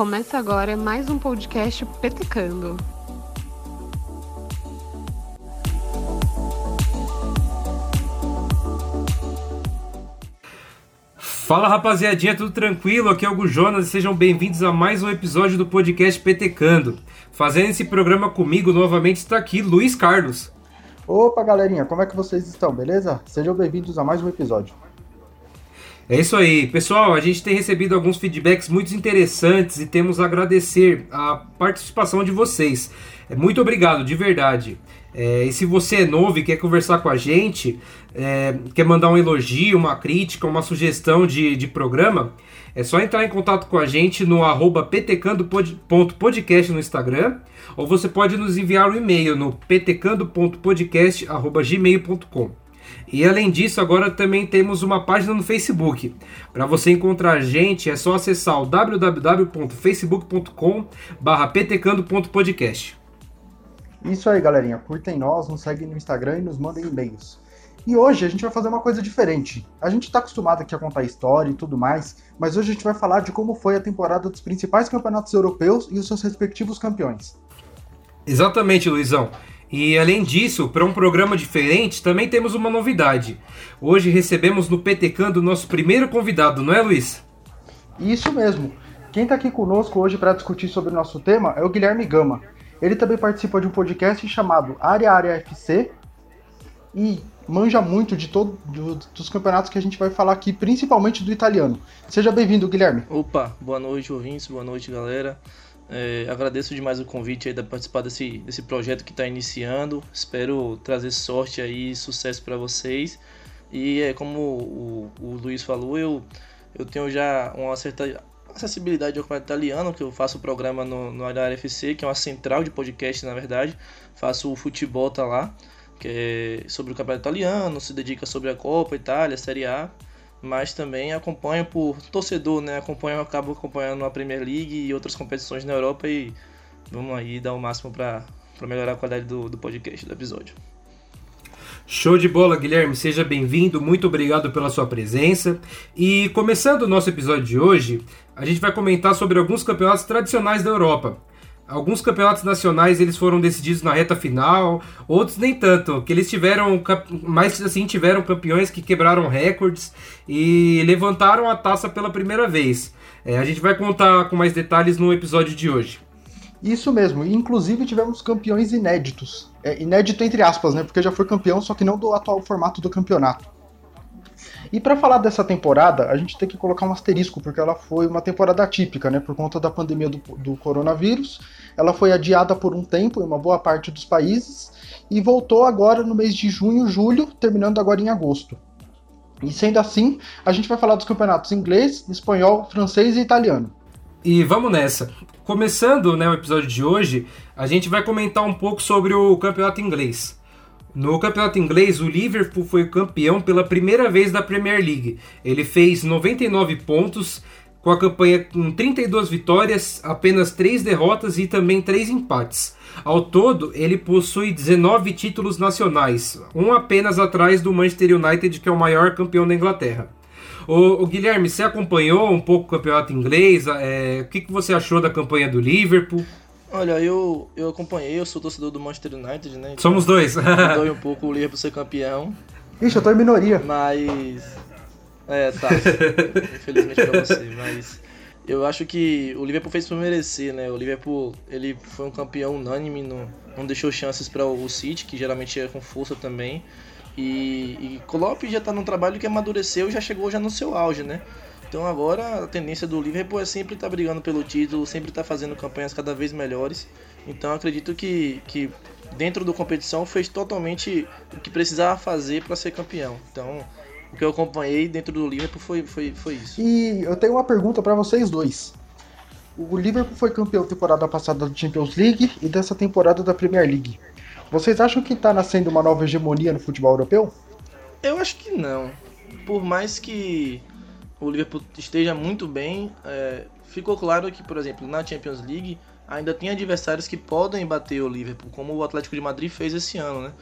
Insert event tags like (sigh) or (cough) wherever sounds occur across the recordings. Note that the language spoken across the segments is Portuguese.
Começa agora mais um podcast Petecando. Fala rapaziadinha, tudo tranquilo? Aqui é o Hugo Jonas e sejam bem-vindos a mais um episódio do podcast Petecando. Fazendo esse programa comigo novamente está aqui Luiz Carlos. Opa galerinha, como é que vocês estão, beleza? Sejam bem-vindos a mais um episódio. É isso aí, pessoal. A gente tem recebido alguns feedbacks muito interessantes e temos a agradecer a participação de vocês. É, muito obrigado, de verdade. É, e se você é novo e quer conversar com a gente, é, quer mandar um elogio, uma crítica, uma sugestão de, de programa, é só entrar em contato com a gente no arroba ptcando.podcast no Instagram, ou você pode nos enviar um e-mail no ptcando.podcast.gmail.com. E além disso, agora também temos uma página no Facebook. Para você encontrar a gente, é só acessar o www.facebook.com/ptcando.podcast. Isso aí, galerinha. Curtem nós, nos seguem no Instagram e nos mandem e-mails. E hoje a gente vai fazer uma coisa diferente. A gente está acostumado aqui a contar história e tudo mais, mas hoje a gente vai falar de como foi a temporada dos principais campeonatos europeus e os seus respectivos campeões. Exatamente, Luizão. E além disso, para um programa diferente, também temos uma novidade. Hoje recebemos no PTCando o nosso primeiro convidado, não é, Luiz? Isso mesmo. Quem está aqui conosco hoje para discutir sobre o nosso tema é o Guilherme Gama. Ele também participa de um podcast chamado Área Área FC e manja muito de todos dos campeonatos que a gente vai falar aqui, principalmente do italiano. Seja bem-vindo, Guilherme. Opa, boa noite, ouvintes, boa noite, galera. É, agradeço demais o convite aí de participar desse, desse projeto que está iniciando. Espero trazer sorte aí e sucesso para vocês. E é como o, o, Luiz falou, eu, eu tenho já uma certa acessibilidade ao campeonato italiano, que eu faço o programa no, no FC, que é uma central de podcast, na verdade. Faço o futebol tá lá, que é sobre o campeonato italiano, se dedica sobre a Copa Itália, Série A mas também acompanho por torcedor, né? Acompanho, acabo acompanhando a Premier League e outras competições na Europa e vamos aí dar o máximo para melhorar a qualidade do, do podcast, do episódio. Show de bola, Guilherme. Seja bem-vindo. Muito obrigado pela sua presença. E começando o nosso episódio de hoje, a gente vai comentar sobre alguns campeonatos tradicionais da Europa. Alguns campeonatos nacionais eles foram decididos na reta final, outros nem tanto, que eles tiveram mais assim tiveram campeões que quebraram recordes e levantaram a taça pela primeira vez. É, a gente vai contar com mais detalhes no episódio de hoje. Isso mesmo, inclusive tivemos campeões inéditos. É, inédito entre aspas, né? Porque já foi campeão, só que não do atual formato do campeonato. E para falar dessa temporada, a gente tem que colocar um asterisco, porque ela foi uma temporada atípica, né? Por conta da pandemia do, do coronavírus. Ela foi adiada por um tempo em uma boa parte dos países e voltou agora no mês de junho, julho, terminando agora em agosto. E sendo assim, a gente vai falar dos campeonatos inglês, espanhol, francês e italiano. E vamos nessa. Começando né, o episódio de hoje, a gente vai comentar um pouco sobre o campeonato inglês. No campeonato inglês, o Liverpool foi campeão pela primeira vez da Premier League. Ele fez 99 pontos, com a campanha com 32 vitórias, apenas 3 derrotas e também 3 empates. Ao todo, ele possui 19 títulos nacionais, um apenas atrás do Manchester United, que é o maior campeão da Inglaterra. O, o Guilherme, você acompanhou um pouco o campeonato inglês? É, o que, que você achou da campanha do Liverpool? Olha, eu, eu acompanhei, eu sou torcedor do Manchester United, né? Então Somos dois. dói um pouco o Liverpool ser campeão. Ixi, eu tô em minoria. Mas. É, tá. Infelizmente pra você, mas. Eu acho que o Liverpool fez por merecer, né? O Liverpool ele foi um campeão unânime, não, não deixou chances para o City, que geralmente é com força também. E, e Klopp já tá num trabalho que amadureceu e já chegou já no seu auge, né? Então agora a tendência do Liverpool é sempre estar tá brigando pelo título, sempre estar tá fazendo campanhas cada vez melhores. Então acredito que, que dentro da competição fez totalmente o que precisava fazer para ser campeão. Então o que eu acompanhei dentro do Liverpool foi, foi, foi isso. E eu tenho uma pergunta para vocês dois. O Liverpool foi campeão temporada passada da Champions League e dessa temporada da Premier League. Vocês acham que está nascendo uma nova hegemonia no futebol europeu? Eu acho que não. Por mais que o Liverpool esteja muito bem. É, ficou claro que, por exemplo, na Champions League ainda tem adversários que podem bater o Liverpool, como o Atlético de Madrid fez esse ano, né?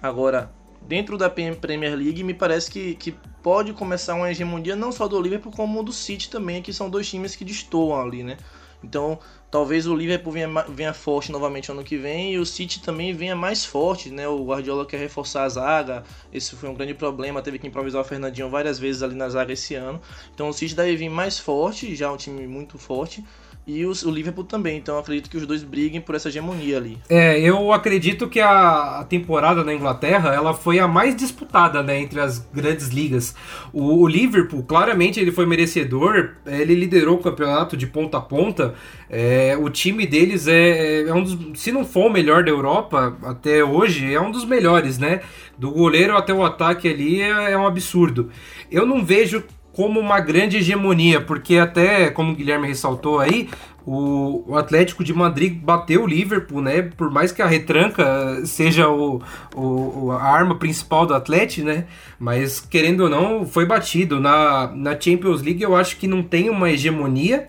Agora, dentro da Premier League, me parece que, que pode começar uma hegemonia não só do Liverpool, como do City também, que são dois times que destoam ali, né? Então, talvez o Liverpool venha, venha forte novamente ano que vem e o City também venha mais forte, né? O Guardiola quer reforçar a zaga, esse foi um grande problema, teve que improvisar o Fernandinho várias vezes ali na zaga esse ano. Então o City deve vir mais forte, já é um time muito forte e o, o Liverpool também. Então acredito que os dois briguem por essa hegemonia ali. É, eu acredito que a, a temporada na Inglaterra ela foi a mais disputada né, entre as grandes ligas. O, o, Liverpool, claramente, ele foi merecedor, ele liderou o campeonato de ponta a ponta. É, o time deles é, é um dos, se não for o melhor da Europa até hoje, é um dos melhores, né? Do goleiro até o ataque ali é, é um absurdo. Eu não vejo como uma grande hegemonia, porque até, como o Guilherme ressaltou aí, o, o, Atlético de Madrid bateu o Liverpool, né? Por mais que a retranca seja o, o, a arma principal do Atlético, né? Mas querendo ou não, foi batido. Na, na Champions League eu acho que não tem uma hegemonia,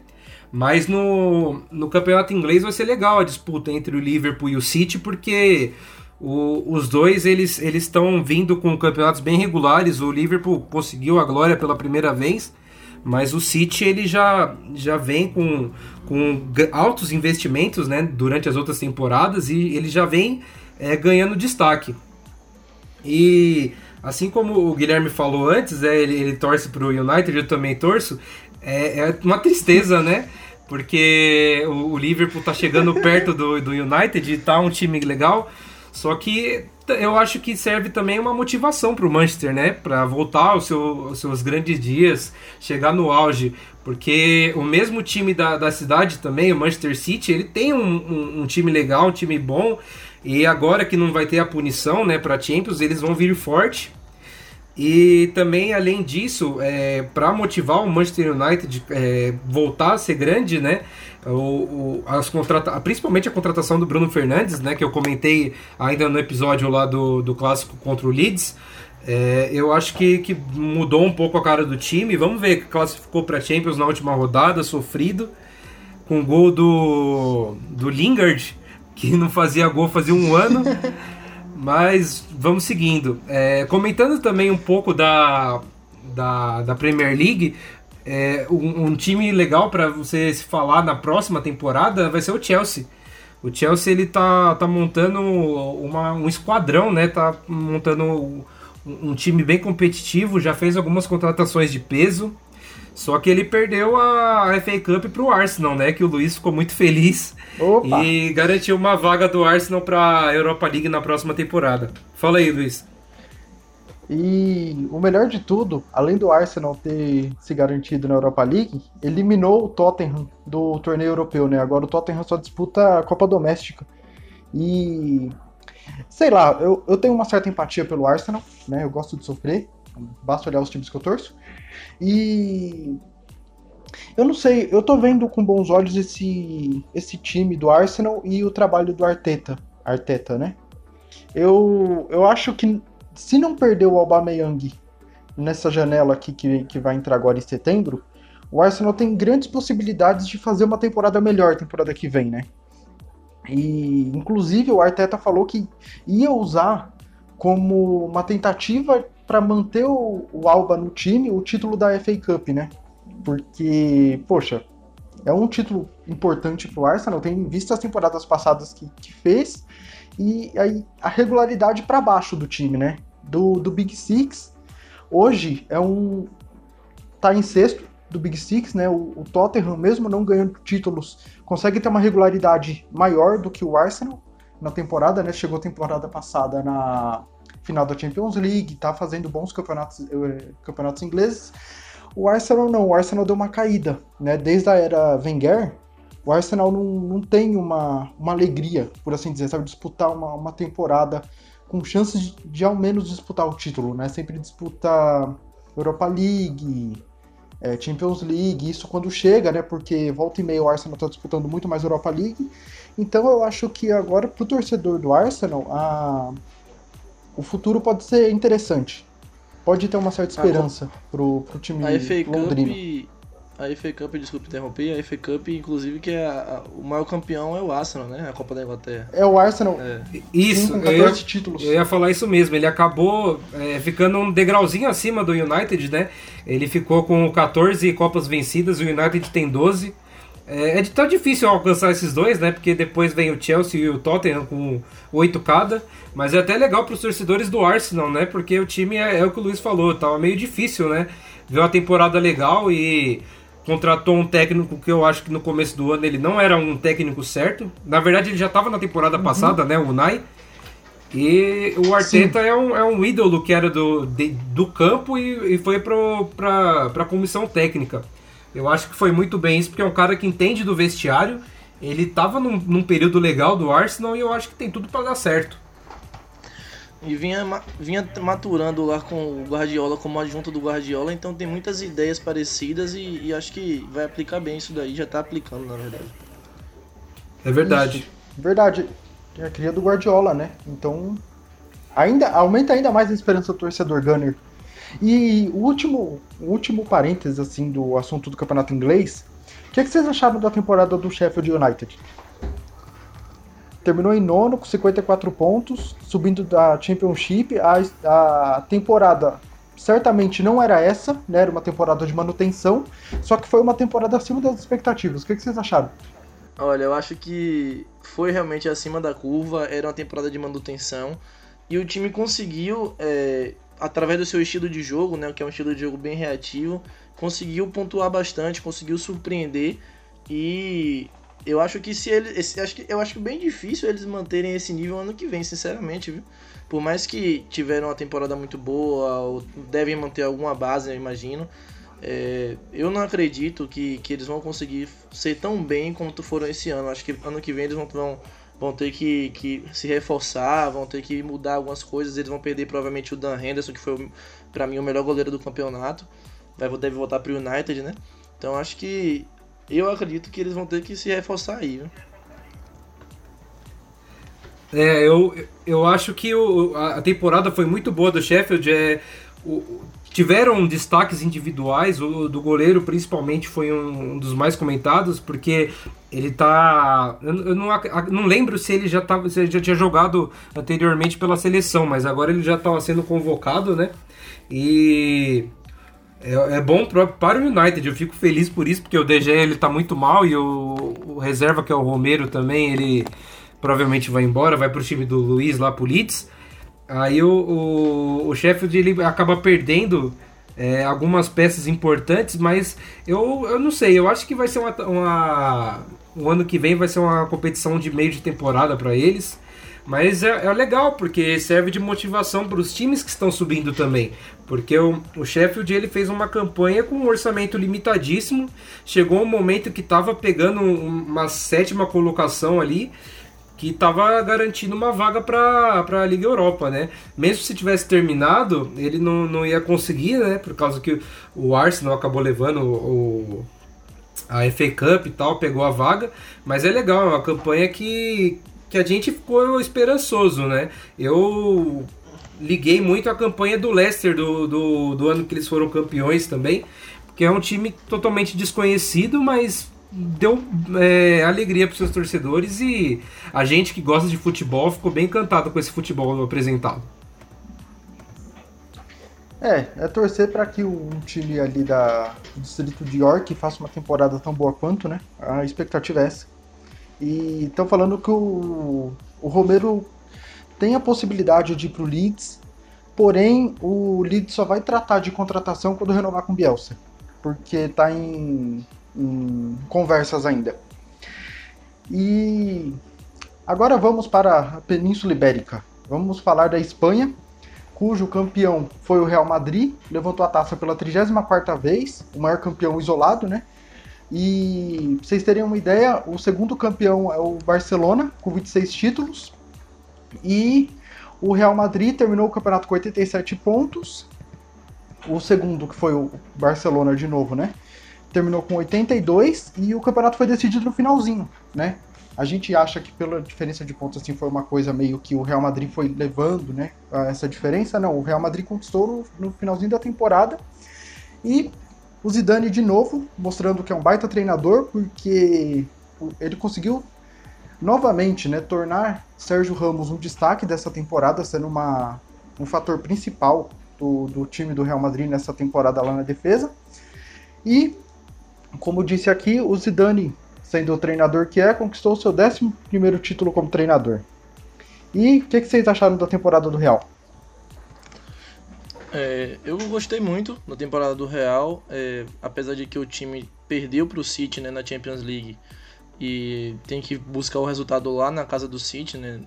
mas no, no campeonato inglês vai ser legal a disputa entre o Liverpool e o City, porque o, os dois eles eles estão vindo com campeonatos bem regulares. O Liverpool conseguiu a glória pela primeira vez, mas o City ele já, já vem com, com altos investimentos né, durante as outras temporadas e ele já vem é, ganhando destaque. E assim como o Guilherme falou antes, é, ele, ele torce para o United, eu também torço. É, é uma tristeza, né? Porque o, o Liverpool tá chegando perto do, do United e tá um time legal. Só que eu acho que serve também uma motivação para o Manchester, né? Para voltar aos, seu, seus grandes dias, chegar no auge. Porque o mesmo time da, da cidade também, o Manchester City, ele tem um, um, um time legal, um time bom. E agora que não vai ter a punição né, para Champions, eles vão vir forte. E também, além disso, é, para motivar o Manchester United é, voltar a ser grande, né? O, o, as contrata principalmente a contratação do Bruno Fernandes, né? Que eu comentei ainda no episódio lá do, do clássico contra o Leeds. É, eu acho que, que mudou um pouco a cara do time. Vamos ver que classificou para Champions na última rodada, sofrido, com gol do, do Lingard, que não fazia gol fazia um ano. (laughs) Mas vamos seguindo. É, comentando também um pouco da, da, da Premier League, é, um, um, time legal para você se falar na próxima temporada vai ser o Chelsea. O Chelsea ele tá, tá montando uma, um esquadrão, né? Tá montando um, um time bem competitivo, já fez algumas contratações de peso. Só que ele perdeu a FA Cup pro Arsenal, né? Que o Luiz ficou muito feliz Opa. e garantiu uma vaga do Arsenal pra Europa League na próxima temporada. Fala aí, Luiz. E o melhor de tudo, além do Arsenal ter se garantido na Europa League, eliminou o Tottenham do torneio europeu, né? Agora o Tottenham só disputa a Copa Doméstica. E sei lá, eu, eu tenho uma certa empatia pelo Arsenal, né? Eu gosto de sofrer, basta olhar os times que eu torço. E eu não sei, eu tô vendo com bons olhos esse, esse time do Arsenal e o trabalho do Arteta, Arteta, né? Eu, eu acho que se não perder o Aubameyang nessa janela aqui que, que vai entrar agora em setembro, o Arsenal tem grandes possibilidades de fazer uma temporada melhor temporada que vem, né? E inclusive o Arteta falou que ia usar como uma tentativa para manter o, o, Alba no time o título da FA Cup, né? Porque, poxa, é um título importante para o Arsenal, tem visto as temporadas passadas que, que fez e aí a regularidade para baixo do time, né? Do, do Big Six, hoje é um. tá em sexto do Big Six, né? O, o Tottenham, mesmo não ganhando títulos, consegue ter uma regularidade maior do que o Arsenal na temporada, né? Chegou a temporada passada na final da Champions League, tá fazendo bons campeonatos, eh, campeonatos ingleses. O Arsenal não, o Arsenal deu uma caída, né? Desde a era Wenger, o Arsenal não, não tem uma, uma alegria, por assim dizer, sabe? Disputar uma, uma temporada com chances de, de ao menos disputar o título, né? Sempre disputa Europa League, é, Champions League, isso quando chega, né? Porque volta e meia o Arsenal está disputando muito mais Europa League. Então eu acho que agora, para o torcedor do Arsenal, a, o futuro pode ser interessante. Pode ter uma certa esperança ah, pro, pro time a FA londrino. Cup, a FA Cup, desculpe interromper, a FA Cup, inclusive, que é a, a, o maior campeão é o Arsenal, né? A Copa da Inglaterra. É o Arsenal. É. Isso, com 14 eu, títulos. Eu ia falar isso mesmo. Ele acabou é, ficando um degrauzinho acima do United, né? Ele ficou com 14 Copas vencidas, o United tem 12. É, é tão difícil alcançar esses dois, né? Porque depois vem o Chelsea e o Tottenham com oito cada. Mas é até legal para os torcedores do Arsenal, né? Porque o time é, é, o que o Luiz falou, tava meio difícil, né? Ver uma temporada legal e contratou um técnico que eu acho que no começo do ano ele não era um técnico certo. Na verdade, ele já estava na temporada uhum. passada, né? O Nai. E o Arteta é um, é um ídolo que era do, de, do campo e, e foi para a comissão técnica. Eu acho que foi muito bem isso, porque é um cara que entende do vestiário. Ele estava num, num período legal do Arsenal e eu acho que tem tudo para dar certo. E vinha, vinha maturando lá com o Guardiola como adjunto do Guardiola, então tem muitas ideias parecidas e, e acho que vai aplicar bem isso daí, já está aplicando na verdade. É verdade. Isso, verdade. É a cria do Guardiola, né? Então ainda aumenta ainda mais a esperança do torcedor Gunner e o último, o último parênteses assim do assunto do campeonato inglês, o que, é que vocês acharam da temporada do Sheffield United? Terminou em nono com 54 pontos, subindo da Championship. A, a temporada certamente não era essa, né? Era uma temporada de manutenção, só que foi uma temporada acima das expectativas. O que, que vocês acharam? Olha, eu acho que foi realmente acima da curva, era uma temporada de manutenção e o time conseguiu é, através do seu estilo de jogo, né, que é um estilo de jogo bem reativo, conseguiu pontuar bastante, conseguiu surpreender e eu acho que se ele, esse, acho que eu acho bem difícil eles manterem esse nível ano que vem, sinceramente, viu? Por mais que tiveram uma temporada muito boa, devem manter alguma base, eu imagino. É, eu não acredito que, que eles vão conseguir ser tão bem quanto foram esse ano. Acho que ano que vem eles vão, vão vão ter que, que se reforçar, vão ter que mudar algumas coisas. Eles vão perder provavelmente o Dan Henderson, que foi para mim o melhor goleiro do campeonato. Vai, deve voltar para o United, né? Então acho que eu acredito que eles vão ter que se reforçar aí, viu? É, eu, eu acho que o, a temporada foi muito boa do Sheffield. É, o, tiveram destaques individuais, o do goleiro principalmente foi um, um dos mais comentados, porque ele tá. Eu, eu não, não, lembro se ele já, tava, se já tinha jogado anteriormente pela seleção, mas agora ele já estava sendo convocado, né? E. É, é bom para, para o United, eu fico feliz por isso, porque o DG ele tá muito mal e o, o reserva, que é o Romero também, ele provavelmente vai embora, vai para o time do Luiz lá pro Leeds. Aí o, o, o Sheffield ele acaba perdendo é, algumas peças importantes, mas eu, eu não sei, eu acho que vai ser uma, uma o ano que vem vai ser uma competição de meio de temporada para eles. Mas é, é, legal, porque serve de motivação para os times que estão subindo também. Porque o, o Sheffield ele fez uma campanha com um orçamento limitadíssimo. Chegou um momento que estava pegando uma sétima colocação ali que estava garantindo uma vaga para a Liga Europa, né? Mesmo se tivesse terminado, ele não, não ia conseguir, né? Por causa que o Arsenal acabou levando o, a FA Cup e tal, pegou a vaga. Mas é legal, é uma campanha que, que a gente ficou esperançoso, né? Eu liguei muito a campanha do Leicester do, do, do ano que eles foram campeões também, porque é um time totalmente desconhecido, mas deu é, alegria para seus torcedores e a gente que gosta de futebol ficou bem encantado com esse futebol apresentado. É, é torcer para que um time ali da, do distrito de York faça uma temporada tão boa quanto, né? A expectativa é essa. E estão falando que o, o Romero tem a possibilidade de ir pro Leeds, porém o Leeds só vai tratar de contratação quando renovar com o Bielsa, porque está em em conversas ainda. E agora vamos para a Península Ibérica. Vamos falar da Espanha, cujo campeão foi o Real Madrid, levantou a taça pela 34ª vez, o maior campeão isolado, né? E pra vocês terem uma ideia, o segundo campeão é o Barcelona, com 26 títulos. E o Real Madrid terminou o campeonato com 87 pontos. O segundo, que foi o Barcelona de novo, né? terminou com 82 e o campeonato foi decidido no finalzinho, né? A gente acha que pela diferença de pontos assim foi uma coisa meio que o Real Madrid foi levando, né, essa diferença. Não, o Real Madrid conquistou no, no finalzinho da temporada. E o Zidane de novo, mostrando que é um baita treinador, porque ele conseguiu novamente, né, tornar Sérgio Ramos um destaque dessa temporada, sendo uma, um fator principal do, do time do Real Madrid nessa temporada lá na defesa. E como disse aqui, o Zidane sendo o treinador que é, conquistou seu 11 título como treinador. E o que, que, vocês acharam da temporada do Real? É, eu gostei muito da temporada do Real, é, apesar de que o time perdeu para o City né, na Champions League e tem que buscar o resultado lá na casa do City, né?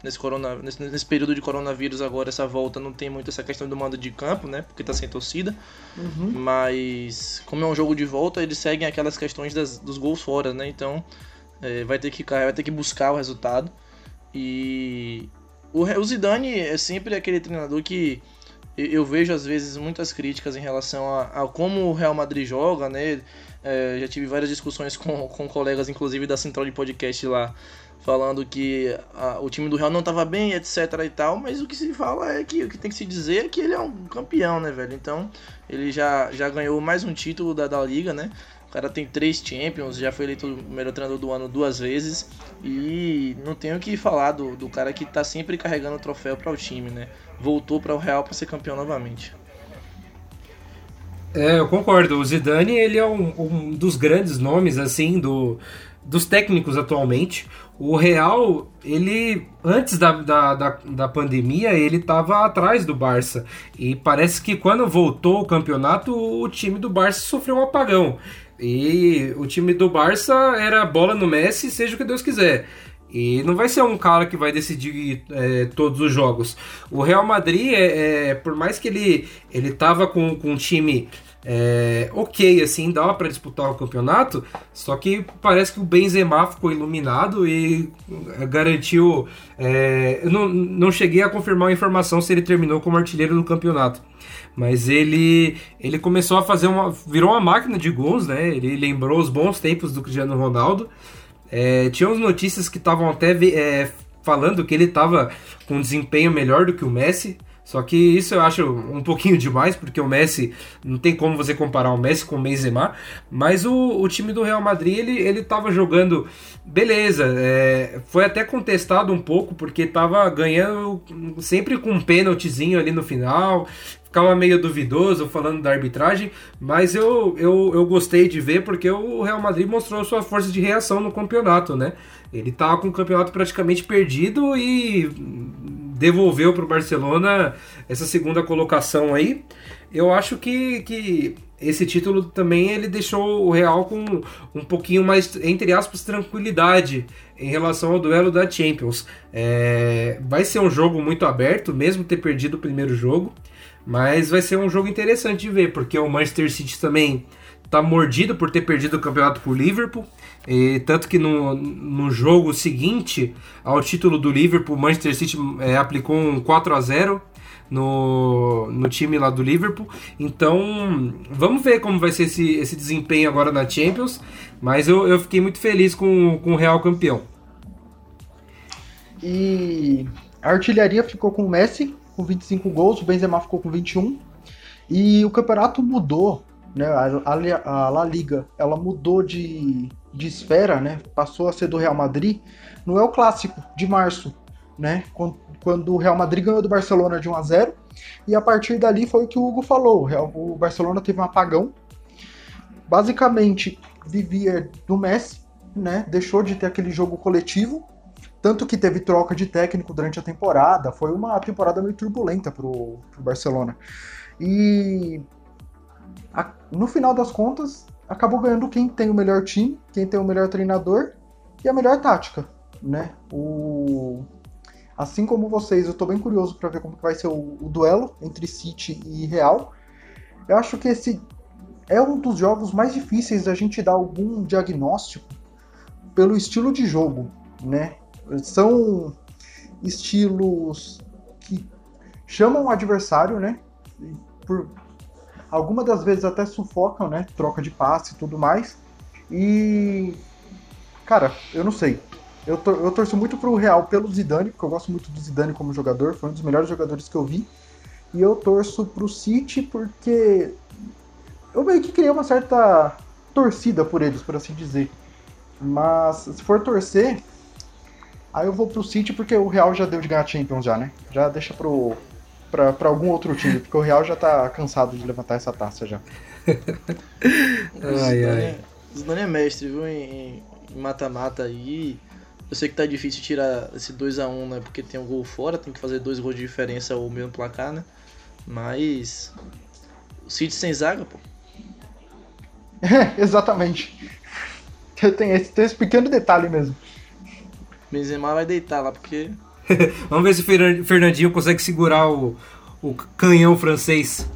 Nesse, corona, nesse, nesse, período de coronavírus agora, essa volta não tem muito essa questão do mando de campo, né? Porque tá sem torcida. Uhum. Mas como é um jogo de volta, eles seguem aquelas questões das, dos gols fora, né? Então é, vai, ter que, vai ter que buscar o resultado. E o, o Zidane é sempre aquele treinador que eu vejo às vezes muitas críticas em relação a, a como o Real Madrid joga, né? É, já tive várias discussões com, com colegas, inclusive da central de podcast lá, falando que a, o time do Real não estava bem, etc e tal, mas o que se fala é que o que tem que se dizer é que ele é um campeão, né, velho? Então, ele já, já ganhou mais um título da, da liga, né? O cara tem três Champions, já foi eleito o melhor treinador do ano duas vezes. E não tenho que falar do, do cara que tá sempre carregando o troféu para o time, né? Voltou para o Real para ser campeão novamente. É, eu concordo. O Zidane ele é um, um dos grandes nomes assim do, dos técnicos atualmente. O Real, ele antes da, da, da, da pandemia, ele estava atrás do Barça. E parece que quando voltou o campeonato, o time do Barça sofreu um apagão. E o time do Barça era bola no Messi, seja o que Deus quiser. E não vai ser um cara que vai decidir é, todos os jogos. O Real Madrid, é, é, por mais que ele, ele tava com, com um time é, ok, assim, dava para disputar o campeonato, só que parece que o Benzema ficou iluminado e garantiu. É, eu não, não cheguei a confirmar a informação se ele terminou como artilheiro do campeonato. Mas ele ele começou a fazer uma. virou uma máquina de gols, né? Ele lembrou os bons tempos do Cristiano Ronaldo. É, tinha umas notícias que estavam até é, falando que ele estava com um desempenho melhor do que o Messi. Só que isso eu acho um pouquinho demais, porque o Messi, não tem como você comparar o Messi com o Benzema, mas o, o time do Real Madrid, ele, ele tava jogando, beleza, é, foi até contestado um pouco, porque tava ganhando sempre com um pênaltizinho ali no final, ficava meio duvidoso falando da arbitragem, mas eu, eu, eu gostei de ver porque o Real Madrid mostrou sua força de reação no campeonato, né? Ele tava com o campeonato praticamente perdido e devolveu para o Barcelona essa segunda colocação aí. Eu acho que, que esse título também ele deixou o Real com um pouquinho mais, entre aspas, tranquilidade em relação ao duelo da Champions. É, vai ser um jogo muito aberto, mesmo ter perdido o primeiro jogo, mas vai ser um jogo interessante de ver, porque o Manchester City também tá mordido por ter perdido o campeonato por Liverpool. E, tanto que no, no jogo seguinte ao título do Liverpool, o Manchester City é, aplicou um 4 a 0 no, no time lá do Liverpool. Então, vamos ver como vai ser esse, esse desempenho agora na Champions. Mas eu, eu fiquei muito feliz com, com o Real campeão. E a artilharia ficou com o Messi, com 25 gols, o Benzema ficou com 21. E o campeonato mudou, né? A, a, a La Liga, ela mudou de, de esfera, né? Passou a ser do Real Madrid. Não é o clássico de março, né? Quando, quando o Real Madrid ganhou do Barcelona de 1 a 0 e a partir dali foi o que o Hugo falou. O, Real, o Barcelona teve um apagão. Basicamente vivia do Messi, né? Deixou de ter aquele jogo coletivo tanto que teve troca de técnico durante a temporada. Foi uma temporada meio turbulenta pro, pro Barcelona. E a, no final das contas, acabou ganhando quem tem o melhor time, quem tem o melhor treinador e a melhor tática, né? O... Assim como vocês, eu estou bem curioso para ver como vai ser o, o, duelo entre City e Real. Eu acho que esse é um dos jogos mais difíceis da gente dar algum diagnóstico pelo estilo de jogo, né? São estilos que chamam o adversário, né? Por, algumas das vezes até sufocam, né? Troca de passe e tudo mais. E. Cara, eu não sei. Eu, tor eu torço muito pro Real pelo Zidane, porque eu gosto muito do Zidane como jogador, foi um dos melhores jogadores que eu vi. E eu torço pro City porque eu meio que criei uma certa torcida por eles, por assim dizer. Mas se for torcer, aí eu vou pro City porque o Real já deu de ganhar Champions já, né? Já deixa pro, para algum outro time, porque o Real já tá cansado de levantar essa taça já. (laughs) ai, ai. Zidane é mestre, viu, em, mata-mata aí. Eu sei que tá difícil tirar esse 2 a 1 né? Porque tem um gol fora, tem que fazer dois gols de diferença ou mesmo placar, né? Mas. O City sem zaga, pô. É, (laughs) exatamente. Tem esse, tem esse pequeno detalhe mesmo. Benzema vai deitar lá, porque. (laughs) Vamos ver se o Fernandinho consegue segurar o, o canhão francês.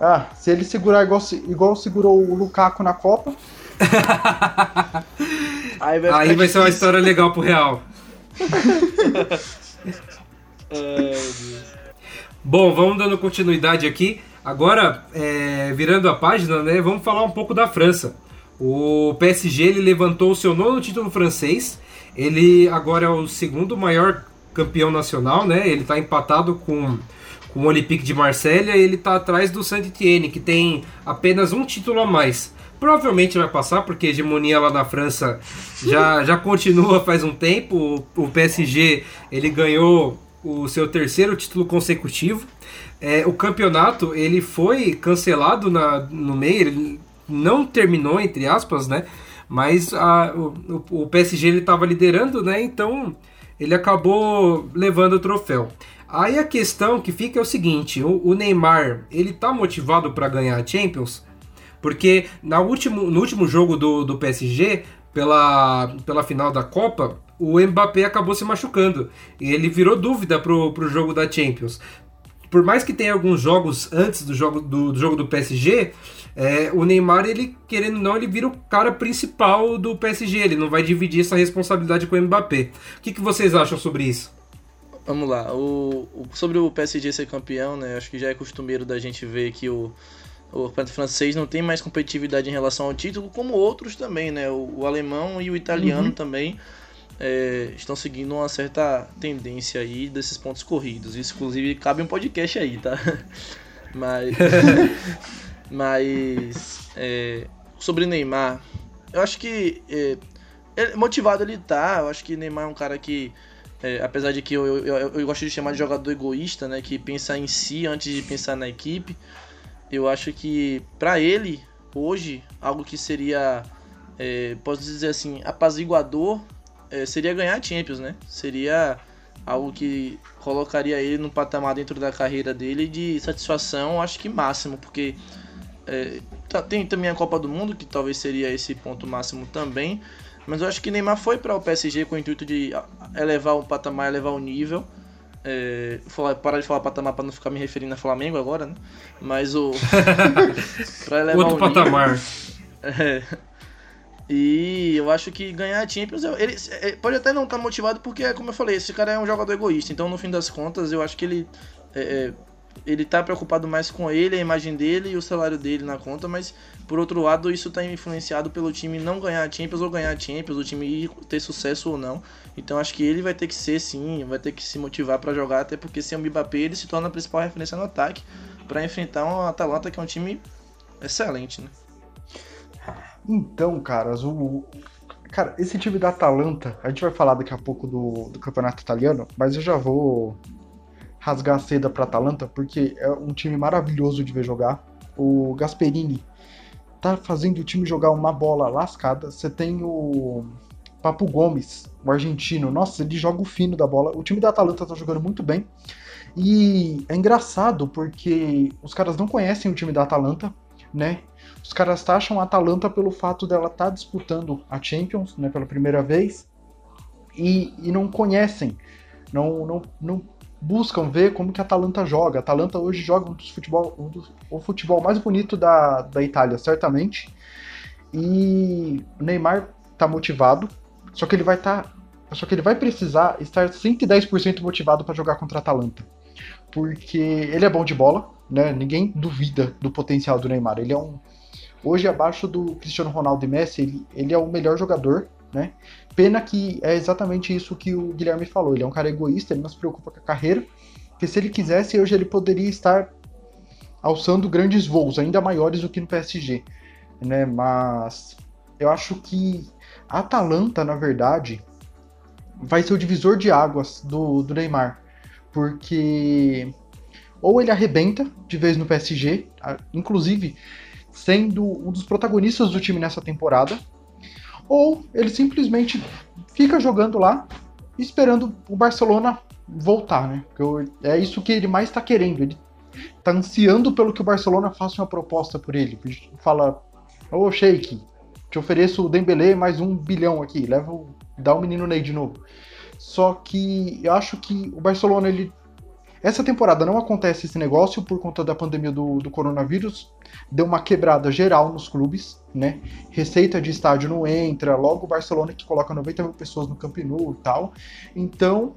Ah, se ele segurar igual, igual segurou o Lukaku na Copa. (laughs) Aí vai, Aí vai ser uma história legal pro Real. (laughs) Bom, vamos dando continuidade aqui. Agora, é, virando a página, né, vamos falar um pouco da França. O PSG ele levantou o seu nono título francês. Ele agora é o segundo maior campeão nacional, né? Ele está empatado com, com o Olympique de Marselha e ele está atrás do Saint-Étienne, que tem apenas um título a mais. Provavelmente vai passar, porque a hegemonia lá na França já, (laughs) já continua faz um tempo. O, o PSG ele ganhou o seu terceiro título consecutivo. É, o campeonato ele foi cancelado na, no meio, ele não terminou, entre aspas, né? Mas a, o, o PSG ele estava liderando, né? Então ele acabou levando o troféu. Aí a questão que fica é o seguinte: o, o Neymar ele tá motivado para ganhar a Champions? Porque na último, no último jogo do, do PSG, pela, pela final da Copa, o Mbappé acabou se machucando. Ele virou dúvida pro, pro jogo da Champions. Por mais que tenha alguns jogos antes do jogo do, do jogo do PSG, é, o Neymar, ele querendo ou não, ele vira o cara principal do PSG. Ele não vai dividir essa responsabilidade com o Mbappé. O que, que vocês acham sobre isso? Vamos lá. O, o, sobre o PSG ser campeão, né? Acho que já é costumeiro da gente ver que o, o campeonato francês não tem mais competitividade em relação ao título, como outros também, né? O, o alemão e o italiano uhum. também é, estão seguindo uma certa tendência aí desses pontos corridos. Isso, inclusive, cabe um podcast aí, tá? (laughs) Mas. (laughs) mas. É, sobre Neymar, eu acho que. É, motivado ele tá. Eu acho que Neymar é um cara que. É, apesar de que eu, eu, eu, eu, gosto de chamar de jogador egoísta, né? Que pensa em si antes de pensar na equipe. Eu acho que para ele, hoje, algo que seria, é, posso dizer assim, apaziguador é, seria ganhar a Champions, né? Seria algo que colocaria ele no patamar dentro da carreira dele de satisfação, acho que máximo, porque é, tá, tem também a Copa do Mundo, que talvez seria esse ponto máximo também, mas eu acho que Neymar foi para o PSG com o intuito de elevar o patamar, elevar o nível. É, falar, parar de falar patamar para não ficar me referindo a Flamengo agora, né? Mas o. (laughs) pra elevar Outro o patamar. Nível, (laughs) é, e eu acho que ganhar a Champions, ele, ele pode até não estar tá motivado porque, como eu falei, esse cara é um jogador egoísta. Então, no fim das contas, eu acho que ele é, é, ele tá preocupado mais com ele, a imagem dele e o salário dele na conta, mas por outro lado, isso está influenciado pelo time não ganhar a Champions ou ganhar a Champions, o time ter sucesso ou não. Então, acho que ele vai ter que ser sim, vai ter que se motivar para jogar, até porque sem o Mbappé ele se torna a principal referência no ataque para enfrentar um Atalanta que é um time excelente, né? Então, caras, o. Cara, esse time da Atalanta, a gente vai falar daqui a pouco do, do campeonato italiano, mas eu já vou rasgar a seda pra Atalanta, porque é um time maravilhoso de ver jogar. O Gasperini tá fazendo o time jogar uma bola lascada. Você tem o Papo Gomes, o argentino. Nossa, ele joga o fino da bola. O time da Atalanta tá jogando muito bem. E é engraçado porque os caras não conhecem o time da Atalanta, né? Os caras taxam a Atalanta pelo fato dela estar tá disputando a Champions né, pela primeira vez e, e não conhecem, não, não, não buscam ver como que a Atalanta joga. A Atalanta hoje joga um dos futebol, um dos, o futebol mais bonito da, da Itália, certamente. E o Neymar está motivado, só que ele vai estar. Tá, só que ele vai precisar estar 110% motivado para jogar contra a Atalanta. Porque ele é bom de bola, né? Ninguém duvida do potencial do Neymar. Ele é um, Hoje, abaixo do Cristiano Ronaldo e Messi, ele, ele é o melhor jogador, né? Pena que é exatamente isso que o Guilherme falou. Ele é um cara egoísta, ele não se preocupa com a carreira. Porque se ele quisesse, hoje ele poderia estar alçando grandes voos, ainda maiores do que no PSG. Né? Mas eu acho que a Atalanta, na verdade, vai ser o divisor de águas do, do Neymar. Porque ou ele arrebenta de vez no PSG, inclusive sendo um dos protagonistas do time nessa temporada, ou ele simplesmente fica jogando lá, esperando o Barcelona voltar, né? Porque é isso que ele mais está querendo. Ele tá ansiando pelo que o Barcelona faça uma proposta por ele. Fala, ô oh, Sheik, te ofereço o Dembélé mais um bilhão aqui, leva o, dá o menino Ney de novo. Só que eu acho que o Barcelona, ele essa temporada não acontece esse negócio por conta da pandemia do, do coronavírus. Deu uma quebrada geral nos clubes, né? Receita de estádio não entra, logo o Barcelona que coloca 90 mil pessoas no Camp Nou e tal. Então,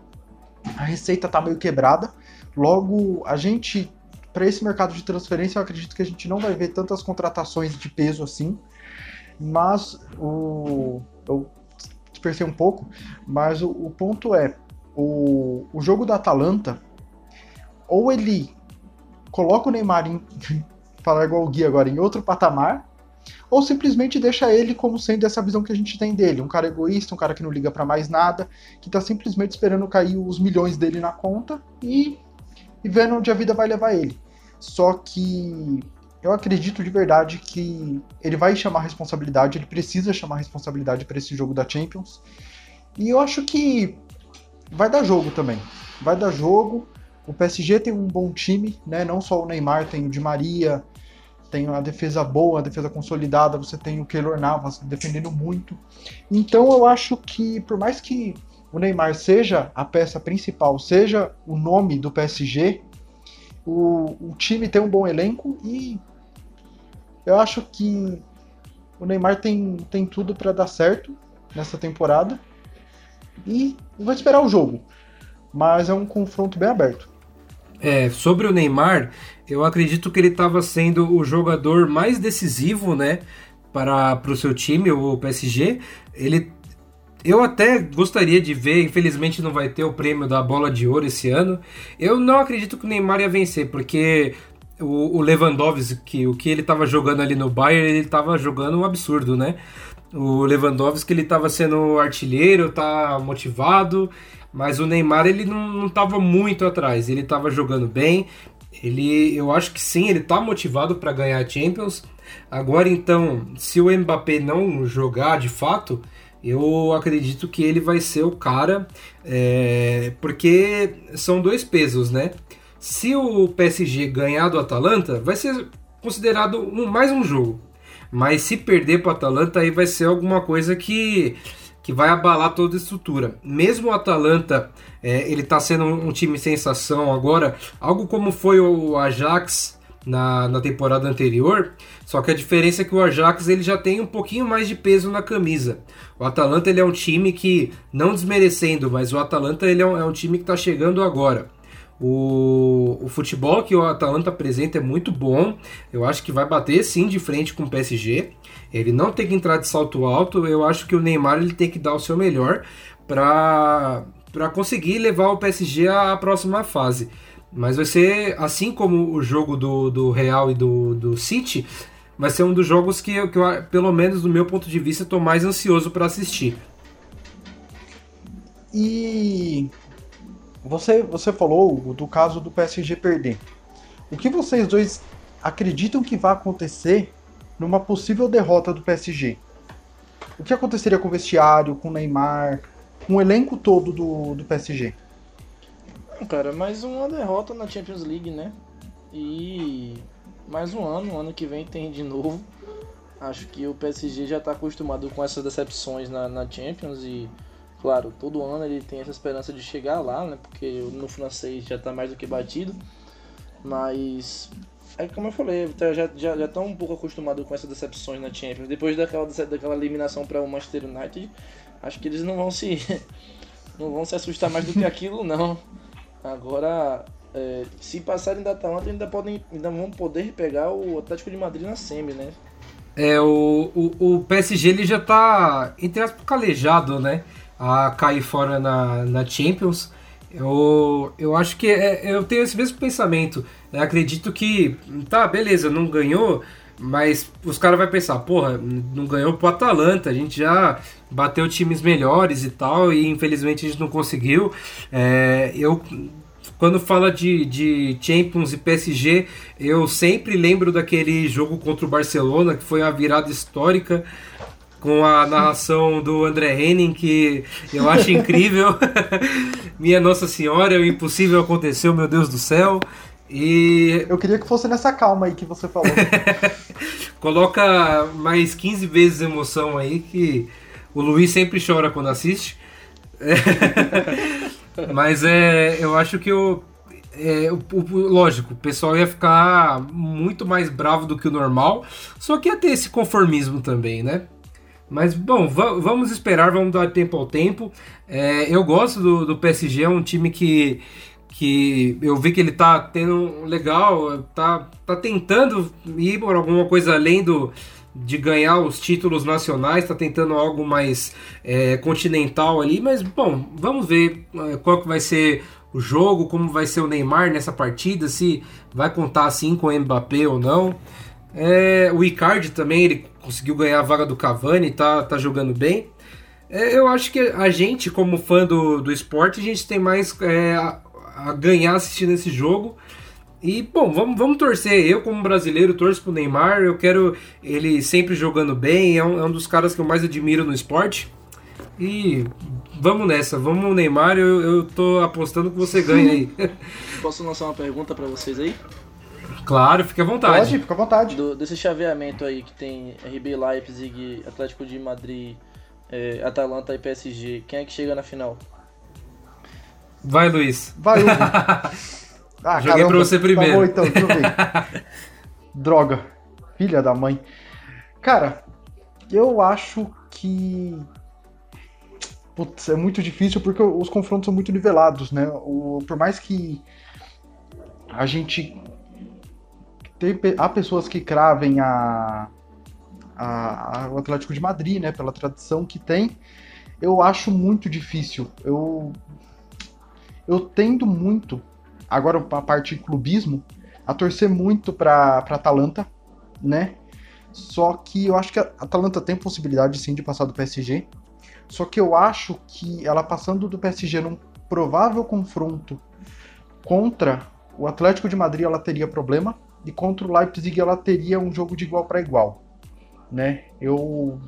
a receita tá meio quebrada. Logo, a gente para esse mercado de transferência, eu acredito que a gente não vai ver tantas contratações de peso assim. Mas o. Eu dispersei um pouco, mas o, o ponto é: o, o jogo da Atalanta, ou ele coloca o Neymar em. (laughs) falar igual o Gui agora, em outro patamar, ou simplesmente deixa ele como sendo essa visão que a gente tem dele, um cara egoísta, um cara que não liga para mais nada, que tá simplesmente esperando cair os milhões dele na conta e, e vendo onde a vida vai levar ele. Só que eu acredito de verdade que ele vai chamar responsabilidade, ele precisa chamar responsabilidade para esse jogo da Champions. E eu acho que vai dar jogo também. Vai dar jogo. O PSG tem um bom time, né? Não só o Neymar, tem o Di Maria, tem uma defesa boa, a defesa consolidada, você tem o Keylor Navas defendendo muito. Então eu acho que por mais que o Neymar seja a peça principal, seja o nome do PSG, o, o time tem um bom elenco e eu acho que o Neymar tem, tem tudo para dar certo nessa temporada. E vou esperar o jogo. Mas é um confronto bem aberto. É, sobre o Neymar, eu acredito que ele estava sendo o jogador mais decisivo, né, para, o seu time, o PSG. Ele eu até gostaria de ver, infelizmente não vai ter o prêmio da bola de ouro esse ano. Eu não acredito que o Neymar ia vencer, porque o, o Lewandowski, o que ele estava jogando ali no Bayern, ele estava jogando um absurdo, né? O Lewandowski ele estava sendo artilheiro, tá motivado, mas o Neymar ele não estava muito atrás, ele estava jogando bem. Ele, eu acho que sim, ele está motivado para ganhar a Champions. Agora então, se o Mbappé não jogar de fato, eu acredito que ele vai ser o cara, é, porque são dois pesos, né? Se o PSG ganhar do Atalanta, vai ser considerado um, mais um jogo. Mas se perder para o Atalanta, aí vai ser alguma coisa que, que vai abalar toda a estrutura. Mesmo o Atalanta, é, ele está sendo um, time sensação agora, algo como foi o Ajax na, na temporada anterior, só que a diferença é que o Ajax ele já tem um pouquinho mais de peso na camisa. O Atalanta ele é um time que, não desmerecendo, mas o Atalanta ele é um, é um time que está chegando agora. O, o futebol que o Atalanta apresenta é muito bom. Eu acho que vai bater sim de frente com o PSG. Ele não tem que entrar de salto alto. Eu acho que o Neymar ele tem que dar o seu melhor para conseguir levar o PSG à próxima fase. Mas vai ser, assim como o jogo do, do Real e do, do City, vai ser um dos jogos que, eu, que eu, pelo menos do meu ponto de vista, estou mais ansioso para assistir. E você, você falou do caso do PSG perder. O que vocês dois acreditam que vai acontecer numa possível derrota do PSG? O que aconteceria com o vestiário, com o Neymar, com o elenco todo do, do PSG? cara, mais uma derrota na Champions League, né? E mais um ano, ano que vem tem de novo. Acho que o PSG já está acostumado com essas decepções na, na, Champions e, claro, todo ano ele tem essa esperança de chegar lá, né? Porque no francês já está mais do que batido. Mas, é como eu falei, tá, já já já estão um pouco acostumado com essas decepções na Champions. Depois daquela, daquela eliminação para o Manchester United, acho que eles não vão se (laughs) não vão se assustar mais do que aquilo, não. Agora, é, se passarem da Atalanta, ainda, podem, ainda vão poder pegar o Atlético de Madrid na semi, né? É, o, o, o PSG ele já tá, entre aspas, calejado, né? A cair fora na, na Champions. Eu, eu acho que é, eu tenho esse mesmo pensamento. Eu acredito que, tá, beleza, não ganhou, mas os caras vão pensar, porra, não ganhou pro Atalanta, a gente já bateu times melhores e tal, e infelizmente a gente não conseguiu. É, eu quando fala de, de Champions e PSG, eu sempre lembro daquele jogo contra o Barcelona, que foi uma virada histórica. Com a narração do André Henning, que eu acho incrível. (laughs) Minha Nossa Senhora, o impossível aconteceu, meu Deus do céu. E. Eu queria que fosse nessa calma aí que você falou. (laughs) Coloca mais 15 vezes emoção aí, que o Luiz sempre chora quando assiste. (laughs) Mas é, eu acho que eu, é, o, o, lógico, o pessoal ia ficar muito mais bravo do que o normal, só que ia ter esse conformismo também, né? Mas, bom, vamos esperar, vamos dar tempo ao tempo. É, eu gosto do, do, PSG, é um time que, que eu vi que ele tá tendo legal, tá, tá tentando ir por alguma coisa além do, de ganhar os títulos nacionais, tá tentando algo mais é, continental ali, mas, bom, vamos ver é, qual que vai ser o jogo, como vai ser o Neymar nessa partida, se vai contar assim com o Mbappé ou não. É, o Icardi também, ele conseguiu ganhar a vaga do Cavani, tá, tá jogando bem. É, eu acho que a gente, como fã do, do esporte, a gente tem mais é, a, a, ganhar assistindo esse jogo. E, bom, vamos, vamos torcer. Eu, como brasileiro, torço pro Neymar. Eu quero ele sempre jogando bem. É um, é um dos caras que eu mais admiro no esporte. E vamos nessa, vamos Neymar, eu, eu tô apostando que você ganha aí. (laughs) Posso lançar uma pergunta para vocês aí? Claro, fique à vontade. Pode, fica à vontade. Do, desse chaveamento aí que tem RB Leipzig, Atlético de Madrid, é, Atalanta e PSG, quem é que chega na final? Vai, Luiz. Vai, Hugo. (laughs) Ah, Joguei caramba. pra você primeiro. Tá bom, então, deixa eu ver. (laughs) Droga. Filha da mãe. Cara, eu acho que putz, é muito difícil porque os confrontos são muito nivelados, né? O, por mais que a gente tem, há pessoas que cravem a, a, a, o Atlético de Madrid, né? Pela tradição que tem, eu acho muito difícil. Eu eu tendo muito agora a parte de clubismo a torcer muito para para Atalanta, né? Só que eu acho que a Atalanta tem possibilidade sim de passar do PSG. Só que eu acho que ela passando do PSG num provável confronto contra o Atlético de Madrid, ela teria problema e contra o Leipzig ela teria um jogo de igual para igual, né? Eu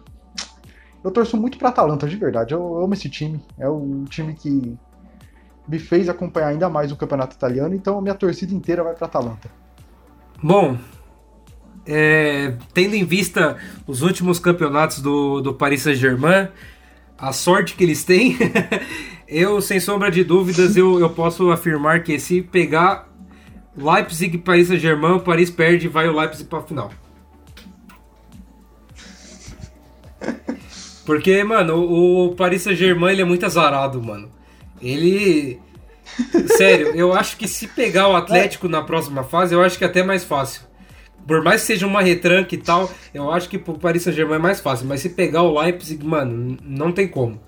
eu torço muito para Atalanta, de verdade. Eu amo esse time. É o time que me fez acompanhar ainda mais o campeonato italiano, então a minha torcida inteira vai para Atalanta. Bom, é, tendo em vista os últimos campeonatos do, do Paris Saint-Germain, a sorte que eles têm, (laughs) eu, sem sombra de dúvidas, eu, eu posso afirmar que se pegar Leipzig Paris Saint-Germain, Paris perde e vai o Leipzig para a final. (laughs) Porque, mano, o, o Paris Saint-Germain ele é muito azarado, mano. Ele. Sério, eu acho que se pegar o Atlético na próxima fase, eu acho que é até mais fácil. Por mais que seja uma retranca e tal, eu acho que pro Paris Saint-Germain é mais fácil. Mas se pegar o Leipzig, mano, não tem como.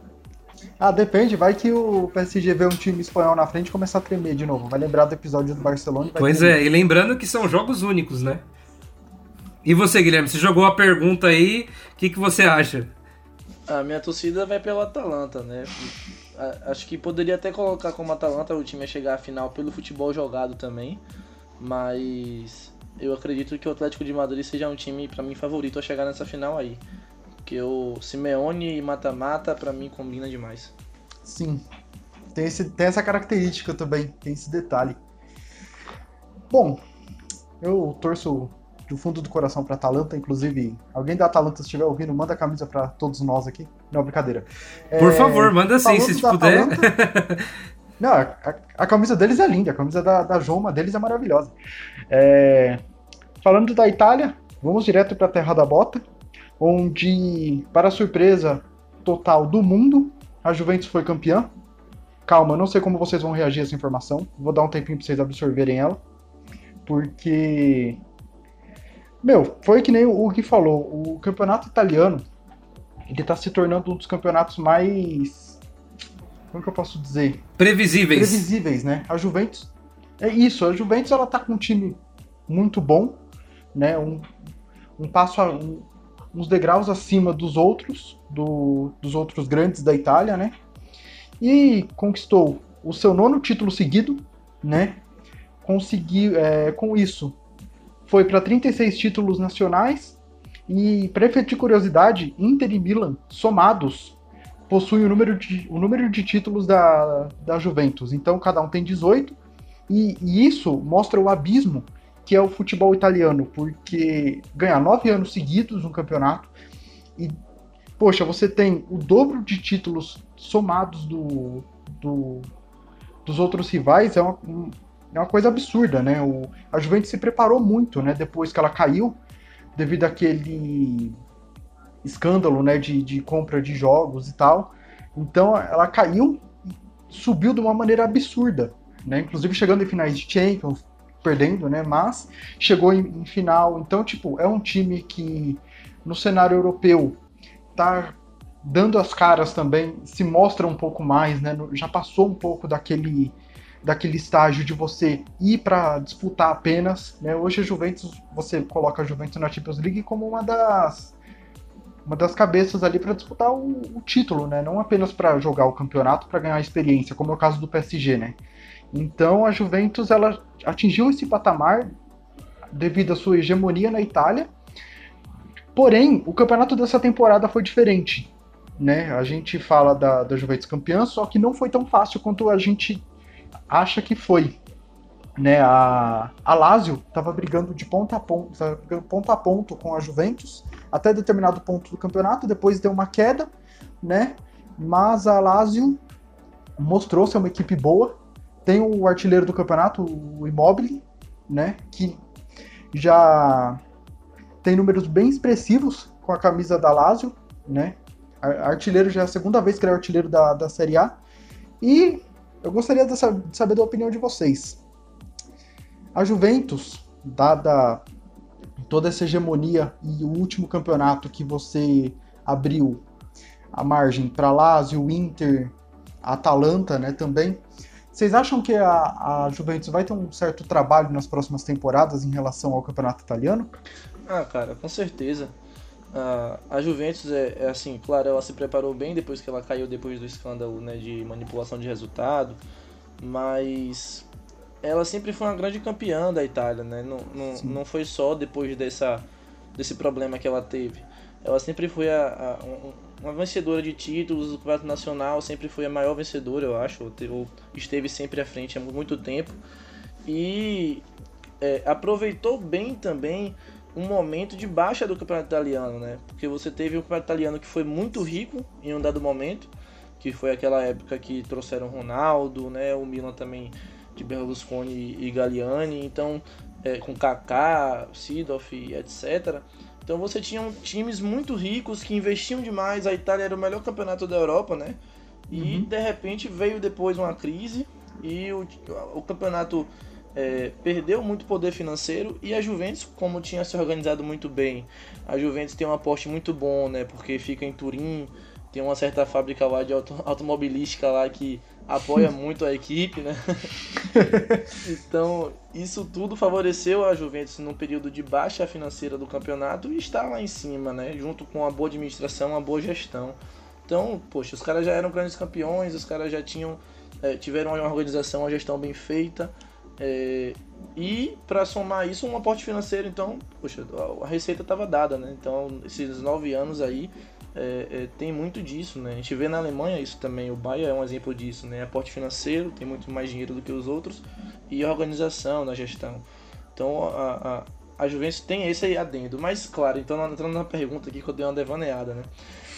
Ah, depende. Vai que o PSG vê um time espanhol na frente e começar a tremer de novo. Vai lembrar do episódio do Barcelona. pois tremer. é, e lembrando que são jogos únicos, né? E você, Guilherme, você jogou a pergunta aí, o que, que você acha? A minha torcida vai pelo Atalanta, né? Acho que poderia até colocar como Atalanta o time a chegar à final pelo futebol jogado também, mas eu acredito que o Atlético de Madrid seja um time para mim favorito a chegar nessa final aí. Porque o Simeone e mata-mata para mim combina demais. Sim. Tem, esse, tem essa característica também, tem esse detalhe. Bom, eu torço do fundo do coração para Atalanta, inclusive, alguém da Atalanta se estiver ouvindo, manda a camisa para todos nós aqui. Não, brincadeira. Por é, favor, manda sim, se puder. Atalanta, (laughs) Não, a, a, camisa deles é linda, a camisa da, da Joma deles é maravilhosa. É, falando da Itália, vamos direto para a Terra da Bota, onde, para surpresa total do mundo, a Juventus foi campeã. Calma, não sei como vocês vão reagir a essa informação, vou dar um tempinho para vocês absorverem ela, porque. Meu, foi que nem o Gui falou, o campeonato italiano ele está se tornando um dos campeonatos mais como que eu posso dizer? Previsíveis. Previsíveis, né? A Juventus. É isso, a Juventus ela tá com um time muito bom, né? Um, um passo, a, um, uns degraus acima dos outros, do, dos outros grandes da Itália, né? E conquistou o seu nono título seguido, né? Conseguiu, é, com isso, foi para 36 títulos nacionais E, para efeito de curiosidade, Inter e Milan, somados, possuem o número de, o número de títulos da, da Juventus. Então, cada um tem 18. E, e isso mostra o abismo que é o futebol italiano, porque ganhar nove anos seguidos um campeonato e, poxa, você tem o dobro de títulos somados do, do dos outros rivais, é uma, é uma coisa absurda, né? O, a Juventus se preparou muito, né? Depois que ela caiu, devido àquele escândalo, né? De, de compra de jogos e tal. Então, ela caiu subiu de uma maneira absurda, né? Inclusive chegando em finais de Champions, perdendo, né? Mas chegou em, em, final. Então, tipo, é um time que no cenário europeu tá dando as caras também, se mostra um pouco mais, né? Já passou um pouco daquele daquele estágio de você ir para disputar apenas, né? Hoje a Juventus, você coloca a Juventus na Champions League como uma das uma das cabeças ali para disputar o, o, título, né? Não apenas para jogar o campeonato, para ganhar experiência, como é o caso do PSG, né? Então a Juventus ela atingiu esse patamar devido à sua hegemonia na Itália. Porém, o campeonato dessa temporada foi diferente. Né? A gente fala da, da Juventus campeã, só que não foi tão fácil quanto a gente acha que foi. Né? A, a Lazio estava brigando de ponta a ponta, ponto a ponto com a Juventus até determinado ponto do campeonato, depois deu uma queda, né? Mas a Lazio mostrou ser uma equipe boa, tem o artilheiro do campeonato, o Immobile, né? Que já tem números bem expressivos com a camisa da Lazio, né? Artilheiro já é a segunda vez que ele é artilheiro da, da Série A. E eu gostaria de saber da opinião de vocês. A Juventus, dada toda essa hegemonia e o último campeonato que você abriu a margem para Lazio, Inter, Atalanta, né, também. Vocês acham que a, a Juventus vai ter um certo trabalho nas próximas temporadas em relação ao campeonato italiano? Ah, cara, com certeza. Uh, a Juventus é, é, assim, claro, ela se preparou bem depois que ela caiu depois do escândalo né, de manipulação de resultado, mas ela sempre foi uma grande campeã da Itália, né? Não, não, não foi só depois dessa, desse problema que ela teve. Ela sempre foi a, a uma vencedora de títulos do Campeonato Nacional, sempre foi a maior vencedora, eu acho, ou esteve sempre à frente há muito tempo. E é, aproveitou bem também um momento de baixa do Campeonato Italiano, né? Porque você teve um Campeonato Italiano que foi muito rico em um dado momento, que foi aquela época que trouxeram Ronaldo, né? O Milan também de Berlusconi e Galliani, então é, com Kaká, Sidoff, etc. Então você tinha times muito ricos que investiam demais. A Itália era o melhor campeonato da Europa, né? E uhum. de repente veio depois uma crise e o, o campeonato é, perdeu muito poder financeiro e a Juventus, como tinha se organizado muito bem, a Juventus tem um aporte muito bom, né? Porque fica em Turim, tem uma certa fábrica lá de auto, automobilística lá que apoia (laughs) muito a equipe, né? (laughs) então, isso tudo favoreceu a Juventus num período de baixa financeira do campeonato e está lá em cima, né? Junto com a boa administração, a boa gestão. Então, poxa, os caras já eram grandes campeões, os caras já tinham é, tiveram uma organização, uma gestão bem feita. É, e para somar isso, um aporte financeiro, então, poxa, a receita estava dada, né? Então, esses nove anos aí é, é, tem muito disso, né? A gente vê na Alemanha isso também, o Bayern é um exemplo disso, né? Aporte financeiro, tem muito mais dinheiro do que os outros, e organização na gestão. Então a, a, a Juventus tem esse adendo. Mas, claro, então entrando na pergunta aqui que eu dei uma devaneada, né?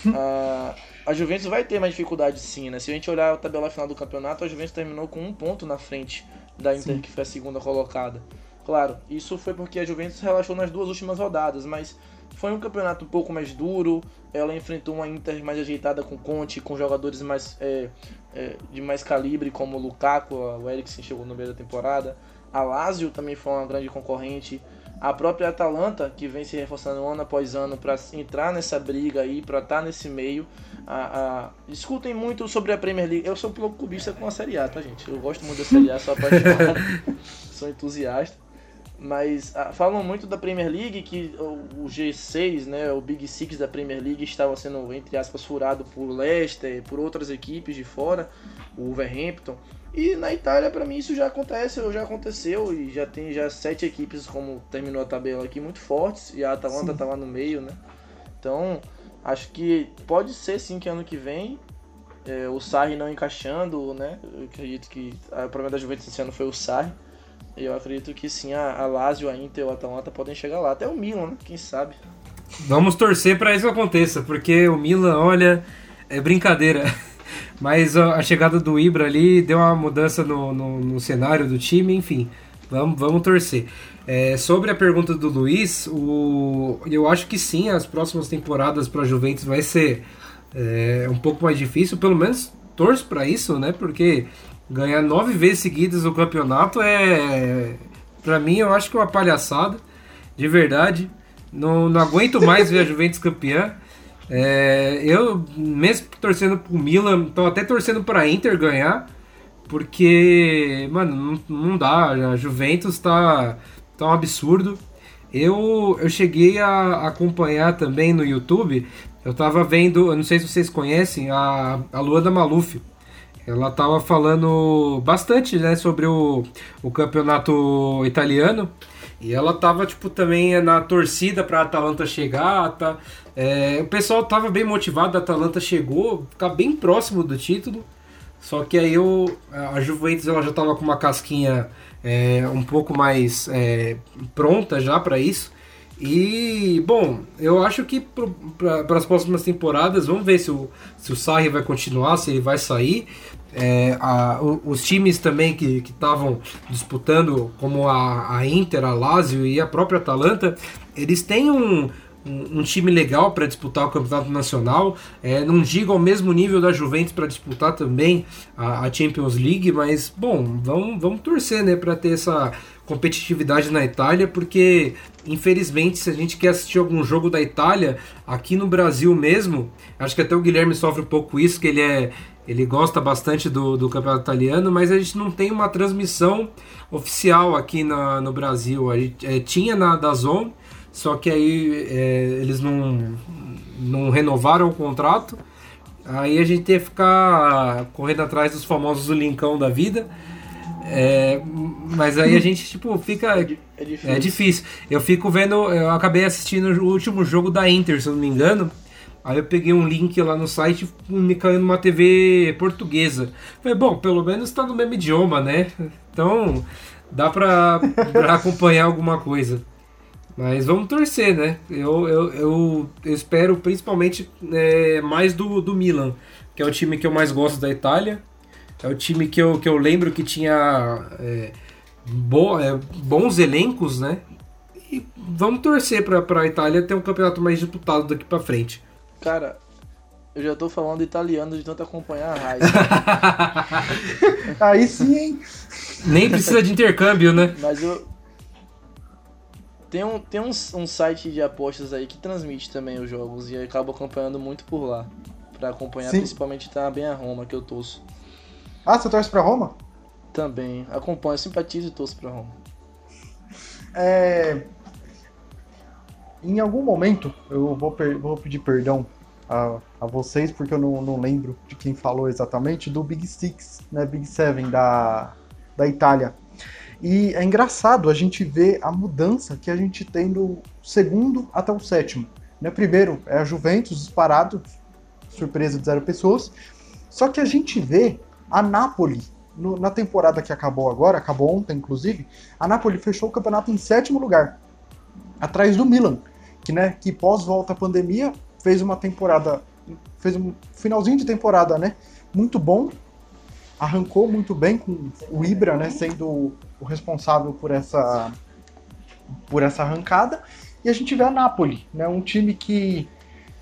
(laughs) a, a Juventus vai ter mais dificuldade sim, né? Se a gente olhar a tabela final do campeonato, a Juventus terminou com um ponto na frente da Inter, sim. que foi a segunda colocada. Claro, isso foi porque a Juventus relaxou nas duas últimas rodadas, mas foi um campeonato um pouco mais duro. Ela enfrentou uma Inter mais ajeitada com Conte, com jogadores mais é, é, de mais calibre, como o Lukaku, o Eriksen chegou no meio da temporada. A Lazio também foi uma grande concorrente. A própria Atalanta, que vem se reforçando ano após ano para entrar nessa briga aí, para estar tá nesse meio. A, a... Escutem muito sobre a Premier League. Eu sou um pouco cubista com a Série A, tá, gente? Eu gosto muito da Série A, sou apaixonado, (laughs) sou entusiasta. Mas ah, falam muito da Premier League que o, o, G6, né, o Big Six da Premier League estava sendo, entre aspas, furado por Leicester, por outras equipes de fora, o Wolverhampton. E na Itália, para mim, isso já acontece, já aconteceu e já tem já sete equipes, como terminou a tabela aqui, muito fortes e a Atalanta tá lá no meio, né? Então, acho que pode ser sim que ano que vem é, o Sarri não encaixando, né? Eu acredito que o problema da Juventus esse ano foi o Sarri. Eu acredito que sim, a, a Lazio, a Inter o Atalanta podem chegar lá. Até o Milan, né? Quem sabe? Vamos torcer para isso aconteça, porque o Milan, olha, é brincadeira. (laughs) Mas a chegada do Ibra ali deu uma mudança no, no, no cenário do time, enfim. Vamos, vamos torcer. É, sobre a pergunta do Luiz, o, eu acho que sim, as próximas temporadas para a Juventus vai ser é, um pouco mais difícil, pelo menos torço para isso, né? Porque ganhar nove vezes seguidas o campeonato é, para mim, eu acho que é uma palhaçada, de verdade. Não, não aguento mais ver a Juventus campeã. É, eu, mesmo torcendo pro Milan, tô até torcendo pra Inter ganhar, porque, mano, não, não dá. A Juventus tá, tá um absurdo. Eu, eu cheguei a acompanhar também no YouTube. Eu tava vendo, eu não sei se vocês conhecem, a, a Luanda Maluf. Ela tava falando bastante né, sobre o, o campeonato italiano. E ela tava, tipo, também na torcida pra Atalanta chegar. Tá, é, o pessoal tava bem motivado, a Atalanta chegou, ficar bem próximo do título. Só que aí eu, a Juventus ela já tava com uma casquinha é, um pouco mais é, pronta já para isso. E, bom, eu acho que para as próximas temporadas, vamos ver se o, se o Sarri vai continuar, se ele vai sair. É, a, os times também que estavam disputando, como a, a Inter, a Lazio e a própria Atalanta, eles têm um, um, um time legal para disputar o campeonato nacional. É, não digo ao mesmo nível da Juventus para disputar também a, a, Champions League, mas bom, vamos, vamos torcer né, para ter essa competitividade na Itália, porque infelizmente se a gente quer assistir algum jogo da Itália aqui no Brasil mesmo, acho que até o Guilherme sofre um pouco isso, que ele é ele gosta bastante do, do campeonato italiano, mas a gente não tem uma transmissão oficial aqui na, no Brasil. A gente, é, tinha na da Zone, só que aí é, eles não, não renovaram o contrato. Aí a gente que ficar correndo atrás dos famosos do Lincão da vida. É, mas aí a gente, tipo, fica. É, é difícil. é difícil. Eu fico vendo. Eu acabei assistindo o último jogo da Inter, se eu não me engano. Aí eu peguei um link lá no site me caiu numa TV portuguesa. Falei, bom, pelo menos tá no mesmo idioma, né? Então dá pra, pra (laughs) acompanhar alguma coisa. Mas vamos torcer, né? Eu, eu, eu, espero principalmente é, mais do, do Milan, que é o time que eu mais gosto da Itália. É o time que eu, que eu lembro que tinha é, bo, é, bons elencos, né? E vamos torcer para a Itália ter um campeonato mais disputado daqui para frente. Cara, eu já tô falando italiano de tanto acompanhar a raiz. (laughs) Aí sim, hein? Nem precisa de intercâmbio, né? Mas eu, tem um, tem um, um site de apostas aí que transmite também os jogos e eu acabo acompanhando muito por lá. Pra acompanhar, Sim. principalmente tá bem a Roma que eu torço. Ah, você torce pra Roma? Também. Acompanho, simpatizo e torço pra Roma. É... Em algum momento, eu vou, per... vou pedir perdão a, a vocês, porque eu não, não lembro de quem falou exatamente, do Big Six, né? Big Seven da, da Itália. E é engraçado a gente ver a mudança que a gente tem do segundo até o sétimo. Né? Primeiro é a Juventus disparado, surpresa de zero pessoas. Só que a gente vê a Napoli no, na temporada que acabou agora, acabou ontem inclusive, a Napoli fechou o campeonato em sétimo lugar, atrás do Milan, que né, que pós volta à pandemia fez uma temporada, fez um finalzinho de temporada, né, muito bom, arrancou muito bem com o Ibra, né, sendo o responsável por essa por essa arrancada. E a gente vê a Napoli, né, um time que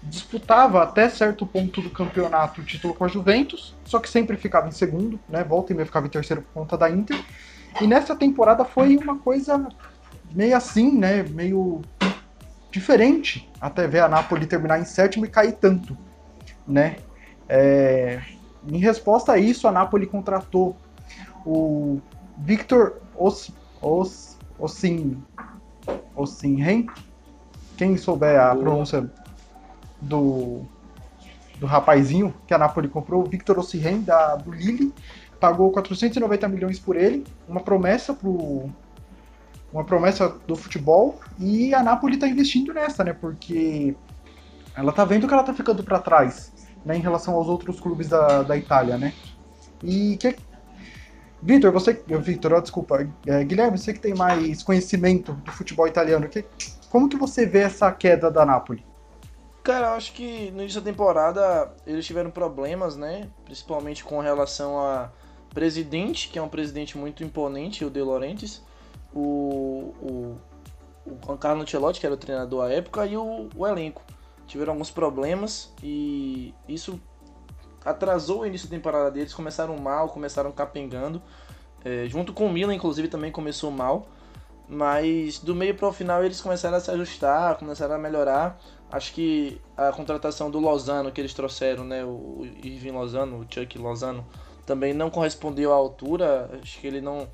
disputava até certo ponto do campeonato o título com a Juventus, só que sempre ficava em segundo, né, volta e meia ficava em terceiro por conta da Inter. E nessa temporada foi uma coisa meio assim, né, meio diferente, até ver a Napoli terminar em sétimo e cair tanto, né. É... Em resposta a isso, a Napoli contratou o Victor Os, Os, Ossin. Ossinhen. Quem souber a pronúncia do, do rapazinho que a Napoli comprou, o Victor Ossihen, da, do Lille, pagou 490 milhões por ele, uma promessa pro uma promessa do futebol e a Napoli está investindo nessa, né? Porque ela tá vendo que ela tá ficando para trás, né, em relação aos outros clubes da, da Itália, né? E que Vitor, você, Vitor, desculpa, é, Guilherme, você que tem mais conhecimento do futebol italiano, que, como que você vê essa queda da Napoli? Cara, eu acho que no início da temporada eles tiveram problemas, né? Principalmente com relação a presidente, que é um presidente muito imponente, o De Laurentiis, o, o, o Carlo Ancelotti, que era o treinador à época, e o, o elenco. Tiveram alguns problemas e isso atrasou o início da temporada deles, começaram mal, começaram capengando. É, junto com o Milan, inclusive, também começou mal. Mas do meio para o final eles começaram a se ajustar, começaram a melhorar. Acho que a contratação do Lozano que eles trouxeram, né, o Irving Lozano, o Chuck Lozano, também não correspondeu à altura. Acho que ele não,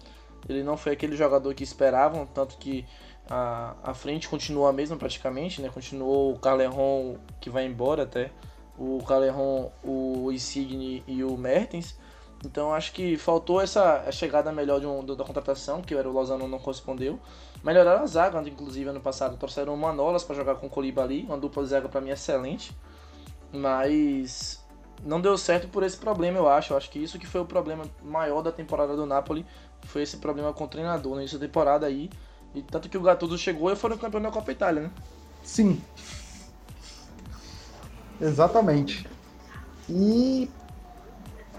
ele não foi aquele jogador que esperavam, tanto que a, a frente continua a mesma praticamente, né? Continuou o Carleron que vai embora até, o Carleron, o Insigne e o Mertens. Então acho que faltou essa chegada melhor de um, da contratação, que era o Lozano não correspondeu. Melhoraram a zaga, inclusive ano passado trouxeram o Manolas para jogar com o Colibali, uma dupla de zaga para mim excelente. Mas não deu certo por esse problema, eu acho. Eu acho que isso que foi o problema maior da temporada do Napoli, foi esse problema com o treinador nessa temporada aí. E tanto que o Gattuso chegou e foram campeão da Copa Itália, né? Sim. Exatamente. E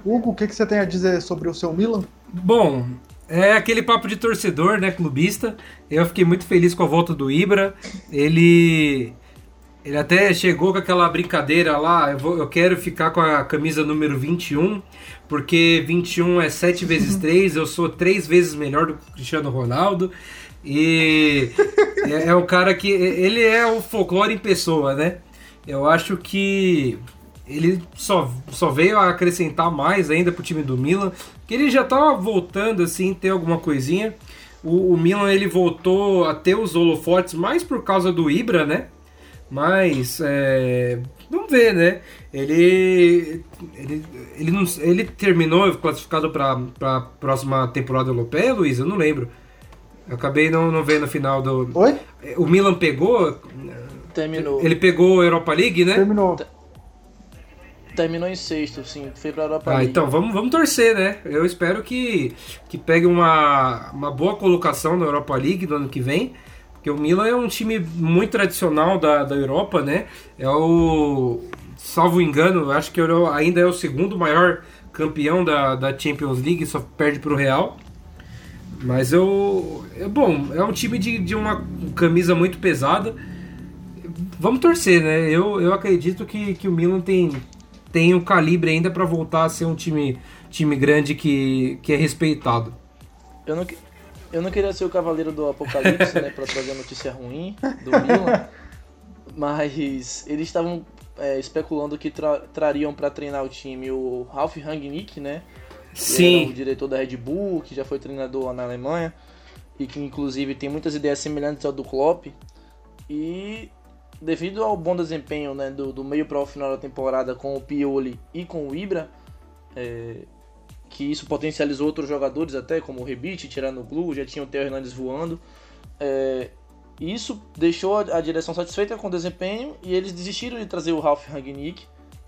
Hugo, o que, que você tem a dizer sobre o seu Milan? Bom, é aquele papo de torcedor, né, clubista. Eu fiquei muito feliz com a volta do Ibra. Ele ele até chegou com aquela brincadeira lá, eu, vou, eu quero ficar com a camisa número 21, porque 21 é 7 (laughs) vezes 3, eu sou 3 vezes melhor do que o Cristiano Ronaldo. E (laughs) é, é um cara que. Ele é o folclore em pessoa, né? Eu acho que ele só, só veio a acrescentar mais ainda pro time do Milan, que ele já tava voltando assim, ter alguma coisinha. O, o, Milan ele voltou a ter os holofotes mais por causa do Ibra, né? Mas é, vamos ver, né? Ele ele, ele, não, ele terminou classificado para a próxima temporada europeia, Luiz? Eu não lembro. Eu acabei não, não vendo a final do. Oi? O Milan pegou. Terminou. Ele pegou a Europa League, né? Terminou. Terminou em sexto, sim. Foi pra Europa ah, League. então vamos, vamos torcer, né? Eu espero que, que pegue uma, uma boa colocação na Europa League do ano que vem. Porque o Milan é um time muito tradicional da, da Europa, né? É o. Salvo engano, acho que ainda é o segundo maior campeão da, da Champions League, só perde pro Real. Mas eu. É bom, é um time de, de uma camisa muito pesada. Vamos torcer, né? Eu, eu acredito que, que o Milan tem, tem o calibre ainda para voltar a ser um time, time grande que, que é respeitado. Eu não, eu não queria ser o cavaleiro do apocalipse, né? Pra trazer a notícia ruim do Milan. Mas eles estavam é, especulando que tra trariam para treinar o time o Ralf Rangnick, né? Sim. o diretor da Red Bull, que já foi treinador lá na Alemanha e que inclusive tem muitas ideias semelhantes ao do Klopp. E devido ao bom desempenho né, do, do meio para o final da temporada com o Pioli e com o Ibra, é, que isso potencializou outros jogadores até, como o Rebite, tirando o Glu, já tinha o Theo Hernandes voando. É, isso deixou a, a, direção satisfeita com o desempenho e eles desistiram de trazer o Ralf Rangnick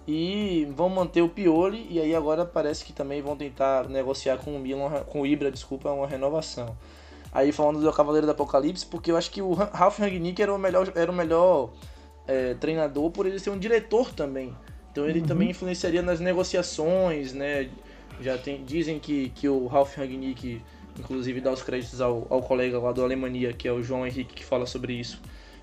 e vão manter o Pioli e aí agora parece que também vão tentar negociar com o Milan, com o Ibra, desculpa, uma renovação. Aí falando do Cavaleiro do Apocalipse, porque eu acho que o Ralf Rangnick era o melhor, era o melhor é, treinador por ele ser um diretor também. Então ele uhum. também influenciaria nas negociações, né? Já tem, dizem que, que o Ralf Rangnick, inclusive, dá os créditos ao, ao colega lá do Alemanha, que é o João Henrique, que fala sobre isso.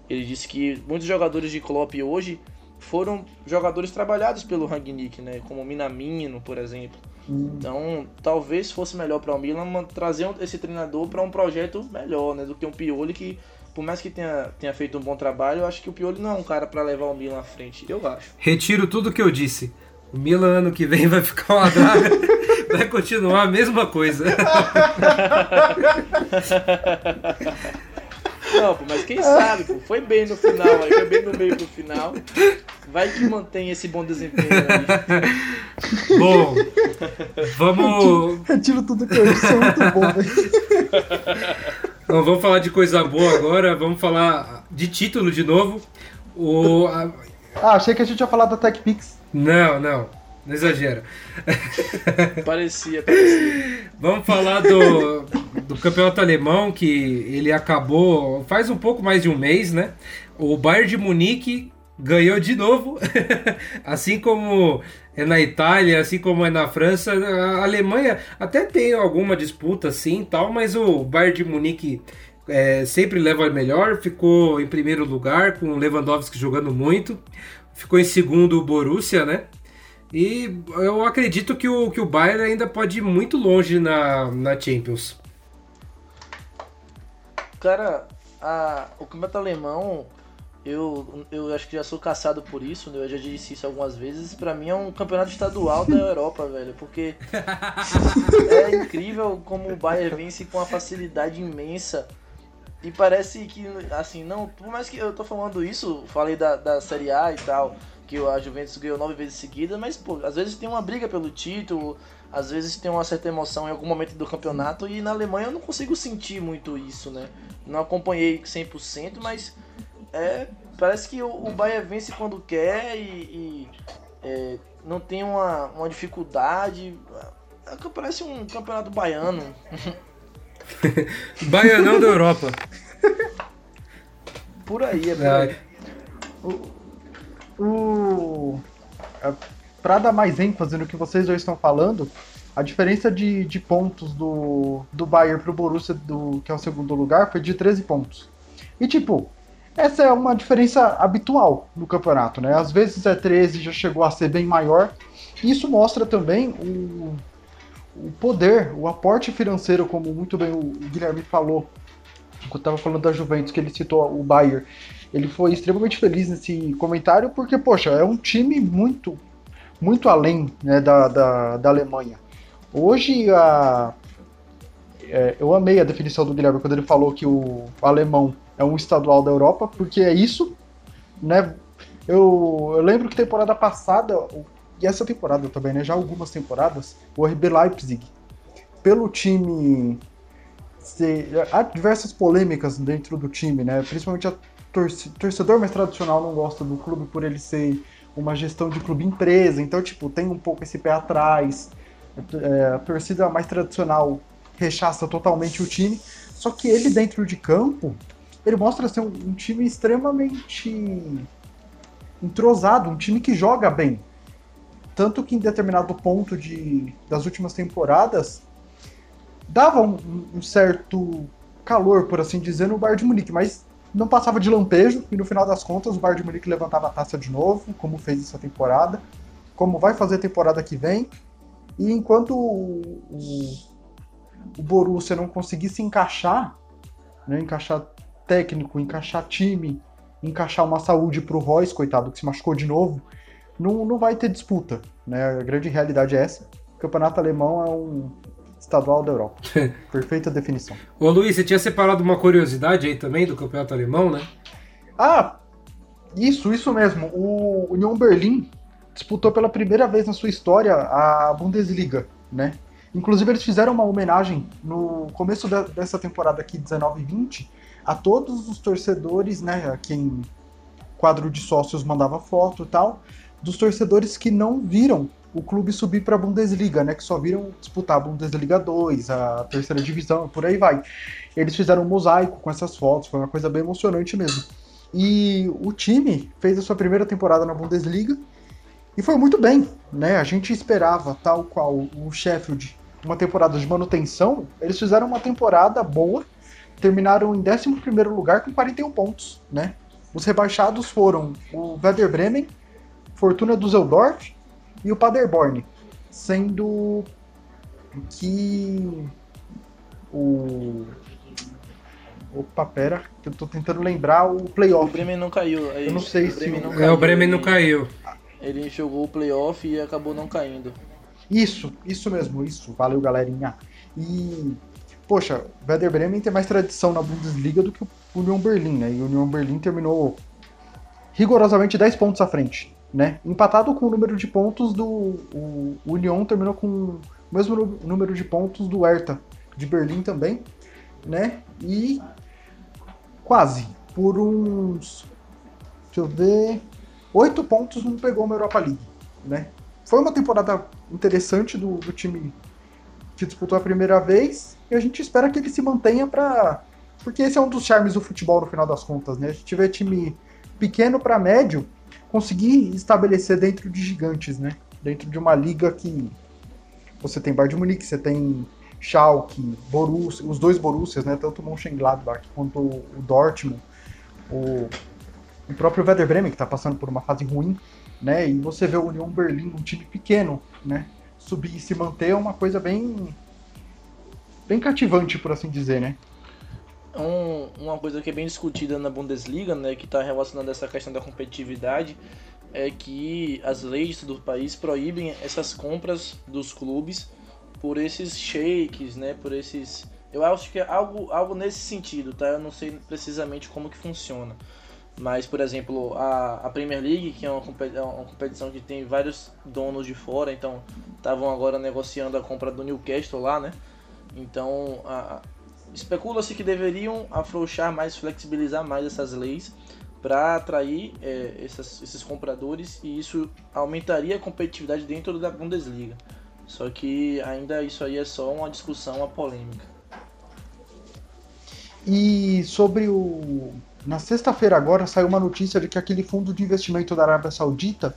Ele disse que muitos jogadores de Klopp hoje foram jogadores trabalhados pelo Rangnick, né? Como Minamino, por exemplo. Hum. Então, talvez fosse melhor para o Milan trazer esse treinador para um projeto melhor, né? Do que um Pioli que, por mais que tenha, tenha feito um bom trabalho, eu acho que o Pioli não é um cara para levar o Milan à frente. Eu acho. Retiro tudo que eu disse. O Milan ano que vem (laughs) vai ficar uma draga, vai continuar a mesma coisa. Não, pô, mas quem sabe, pô, foi bem no final, foi bem no meio pro final. Vai que mantém esse bom desempenho aí. (laughs) Bom, vamos. Retiro tudo que eu disse, é muito bom, velho. Não vamos falar de coisa boa agora, vamos falar de título de novo. O, a- Ah, achei que a gente ia falar da TechPix. Não, não, não exagera. Parecia, parecia. Vamos falar do, do campeonato alemão, que ele acabou faz um pouco mais de um mês, né? O Bayern de Munique ganhou de novo, (laughs) assim como é na Itália, assim como é na França. A Alemanha até tem alguma disputa assim tal, mas o Bayern de Munique é, sempre leva melhor, ficou em primeiro lugar com o Lewandowski jogando muito, ficou em segundo o Borussia, né? E eu acredito que o, que o Bayern ainda pode ir muito longe na, na Champions. Cara, a, o campeonato alemão, eu, eu acho que já sou caçado por isso, né? Eu já disse isso algumas vezes. Pra mim é um campeonato estadual da Europa, (laughs) velho. Porque é incrível como o Bayern vence com uma facilidade imensa. E parece que, assim, não. Por mais que eu tô falando isso, falei da, da Série A e tal, que a Juventus ganhou nove vezes seguidas, mas, pô, às vezes tem uma briga pelo título, às vezes tem uma certa emoção em algum momento do campeonato, e na Alemanha eu não consigo sentir muito isso, né? Não acompanhei 100%, mas é, parece que o, o Bayern vence quando quer e, e, é, não tem uma, uma dificuldade. É, Parece um campeonato baiano. (laughs) Baianão da Europa. Por aí, é por Ah, aí. O... é, Pra dar mais ênfase no que vocês dois estão falando, a diferença de, de pontos do, do Bayern pro Borussia, do, que é o segundo lugar, foi de 13 pontos. E tipo, essa é uma diferença habitual no campeonato, né? Às vezes é 13, já chegou a ser bem maior. Isso mostra também o, o poder, o aporte financeiro, como muito bem o Guilherme falou, quando estava falando da Juventus, que ele citou o Bayern. Ele foi extremamente feliz nesse comentário, porque, poxa, é um time muito, muito além né, da, da, da Alemanha. Hoje, a, é, eu amei a definição do Guilherme quando ele falou que o alemão é um estadual da Europa, porque é isso, né? Eu, eu lembro que temporada passada, e essa temporada também, né? Já algumas temporadas, o RB Leipzig, pelo time. ser- há diversas polêmicas dentro do time, né? Principalmente a torce- torcedor mais tradicional não gosta do clube por ele ser uma gestão de clube empresa, então, tipo, tem um pouco esse pé atrás. É, a torcida mais tradicional rechaça totalmente o time, só que ele dentro de campo, ele mostra ser um, um time extremamente entrosado, um time que joga bem. Tanto que em determinado ponto de, das últimas temporadas dava um, um certo calor, por assim dizer, no Bayern de Munique, mas não passava de lampejo e no final das contas o Bayern de Munique levantava a taça de novo, como fez essa temporada, como vai fazer a temporada que vem. E enquanto o, o, o Borussia não conseguir se encaixar, né, encaixar técnico, encaixar time, encaixar uma saúde pro Royce, coitado, que se machucou de novo, não, não vai ter disputa. Né? A grande realidade é essa. O campeonato alemão é um estadual da Europa. (laughs) Perfeita definição. Ô Luiz, você tinha separado uma curiosidade aí também do campeonato alemão, né? Ah, isso, isso mesmo. O Union Berlim disputou pela primeira vez na sua história a Bundesliga, né? Inclusive eles fizeram uma homenagem no começo da- dessa temporada aqui, 19 e 20, a todos os torcedores, né, a quem quadro de sócios mandava foto e tal, dos torcedores que não viram o clube subir para a Bundesliga, né, que só viram disputar a Bundesliga 2, a terceira divisão, por aí vai. Eles fizeram um mosaico com essas fotos, foi uma coisa bem emocionante mesmo. E o time fez a sua primeira temporada na Bundesliga e foi muito bem, né? A gente esperava, tal qual o Sheffield, uma temporada de manutenção, eles fizeram uma temporada boa, terminaram em 11º lugar com 41 pontos, né? Os rebaixados foram o Werder Bremen, Fortuna Düsseldorf e o Paderborn, sendo que o Opa, pera, que eu tô tentando lembrar o O playoff. Bremen não caiu. é Eu não sei o se o- não É, o Bremen não caiu. ele jogou o playoff e acabou não caindo. Isso, isso mesmo, isso. Valeu, galerinha. E, poxa, Werder Bremen tem mais tradição na Bundesliga do que o Union Berlin, né? E o Union Berlin terminou rigorosamente 10 pontos à frente, né? Empatado com o número de pontos do... O Union terminou com o mesmo número de pontos do Hertha, de Berlim também, né? E quase, por uns... Deixa eu ver... 8 pontos não pegou uma Europa League, né? Foi uma temporada interessante do, do time que disputou a primeira vez e a gente espera que ele se mantenha para porque esse é um dos charmes do futebol no final das contas, né? A gente vê time pequeno para médio conseguir estabelecer dentro de gigantes, né? Dentro de uma liga que você tem Bayern de Munique, você tem Schalke, Borussia, os dois Borussias, né? Tanto o Mönchengladbach quanto o Dortmund, o, o próprio Werder Bremen que está passando por uma fase ruim, né? E você vê o Union Berlim, um time pequeno, né? Subir e se manter é uma coisa bem bem cativante, por assim dizer, né? Um, uma coisa que é bem discutida na Bundesliga, né, que está relacionada a essa questão da competitividade, é que as leis do país proíbem essas compras dos clubes por esses shakes, né, por esses... Eu acho que é algo, algo nesse sentido, tá? Eu não sei precisamente como que funciona. Mas, por exemplo, a, a Premier League, que é uma, é uma competição que tem vários donos de fora, então estavam agora negociando a compra do Newcastle lá, né? Então, especula-se que deveriam afrouxar mais, flexibilizar mais essas leis para atrair é, essas, esses compradores e isso aumentaria a competitividade dentro da Bundesliga. Só que ainda isso aí é só uma discussão, uma polêmica. E sobre o na sexta-feira agora saiu uma notícia de que aquele fundo de investimento da Arábia Saudita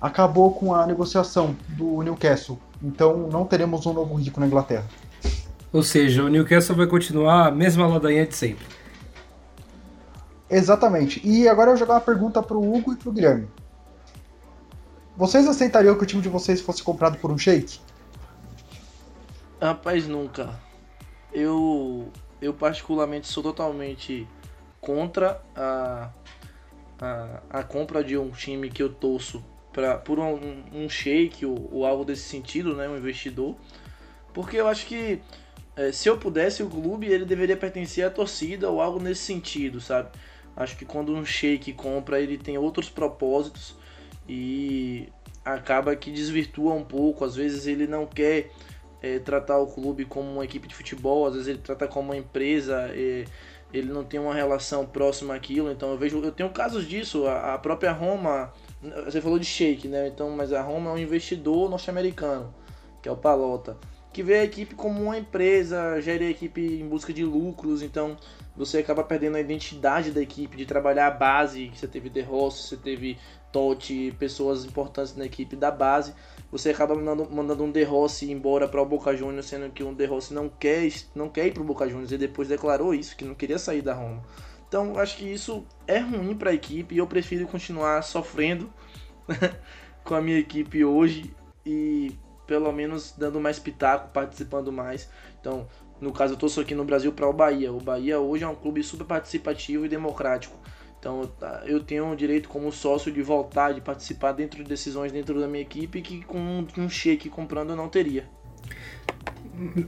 acabou com a negociação do Newcastle. Então não teremos um novo rico na Inglaterra. Ou seja, o Newcastle vai continuar a mesma ladainha de sempre. Exatamente. E agora eu vou jogar uma pergunta pro Hugo e pro Guilherme. Vocês aceitariam que o time de vocês fosse comprado por um shake? Rapaz, nunca. Eu, eu particularmente sou totalmente contra a, a, a compra de um time que eu torço pra, por um, um shake ou, ou, algo desse sentido, né, um investidor, porque eu acho que é, se eu pudesse o clube ele deveria pertencer à torcida ou algo nesse sentido, sabe? Acho que quando um shake compra ele tem outros propósitos e acaba que desvirtua um pouco. Às vezes ele não quer é, tratar o clube como uma equipe de futebol, às vezes ele trata como uma empresa. É, ele não tem uma relação próxima àquilo. Então eu vejo, eu tenho casos disso. A, a própria Roma, você falou de Shake, né? Então, mas a Roma é um investidor norte-americano, que é o Palota, que vê a equipe como uma empresa, gera a equipe em busca de lucros. Então você acaba perdendo a identidade da equipe, de trabalhar a base. Você teve De Rossi, você teve Totti, pessoas importantes na equipe da base você acaba mandando, mandando um De Rossi embora para o Boca Juniors, sendo que um De Rossi não quer, não quer ir para o Boca Juniors e depois declarou isso, que não queria sair da Roma. Então, acho que isso é ruim para a equipe e eu prefiro continuar sofrendo (laughs) com a minha equipe hoje e pelo menos dando mais pitaco, participando mais. Então, no caso, eu estou aqui no Brasil para o Bahia. O Bahia hoje é um clube super participativo e democrático. Então tá, eu tenho o direito como sócio de voltar, de participar dentro de decisões dentro da minha equipe que com um cheque comprando eu não teria.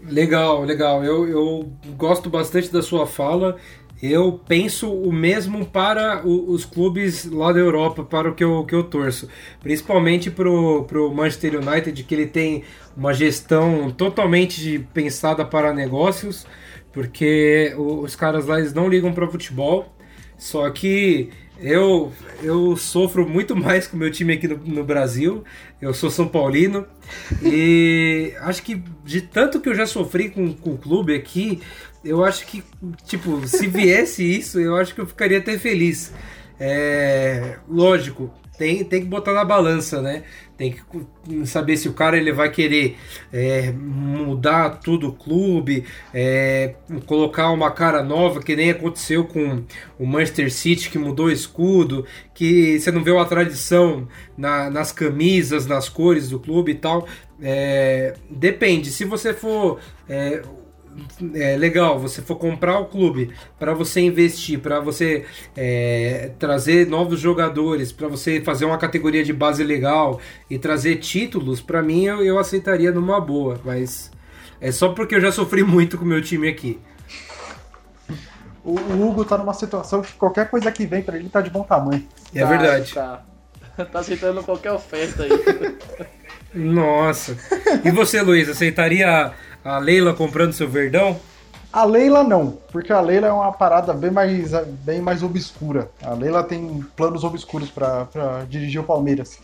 Legal, legal. Eu, eu gosto bastante da sua fala. Eu penso o mesmo para os clubes lá da Europa, para o que eu, que eu torço. Principalmente para o Manchester United, que ele tem uma gestão totalmente pensada para negócios, porque os caras lá eles não ligam para futebol só que eu, eu sofro muito (laughs) mais com o meu time aqui no, no, Brasil. Eu sou São Paulino. E (laughs) acho que de tanto que eu já sofri com, com o clube aqui, eu acho que, tipo, se viesse (laughs) isso, eu acho que eu ficaria até feliz. É, lógico, tem, tem que botar na balança, né? Tem que saber se o cara ele vai querer é, mudar tudo o clube, é, colocar uma cara nova, que nem aconteceu com o Manchester City, que mudou o escudo, que você não vê uma tradição na, nas camisas, nas cores do clube e tal. É, depende, se você for é, legal, você for comprar o clube para você investir, para você é, trazer novos jogadores, para você fazer uma categoria de base legal e trazer títulos, para mim eu, eu aceitaria numa boa, mas é só porque eu já sofri (laughs) muito com o meu time aqui. O, o Hugo tá numa situação que qualquer coisa que vem para ele tá de bom tamanho. É tá, verdade. Tá. tá aceitando qualquer oferta aí. (laughs) Nossa. E você, Luiz, aceitaria a Leila comprando seu verdão? A Leila não, porque a Leila é uma parada bem mais, bem mais obscura. A Leila tem planos obscuros para dirigir o Palmeiras.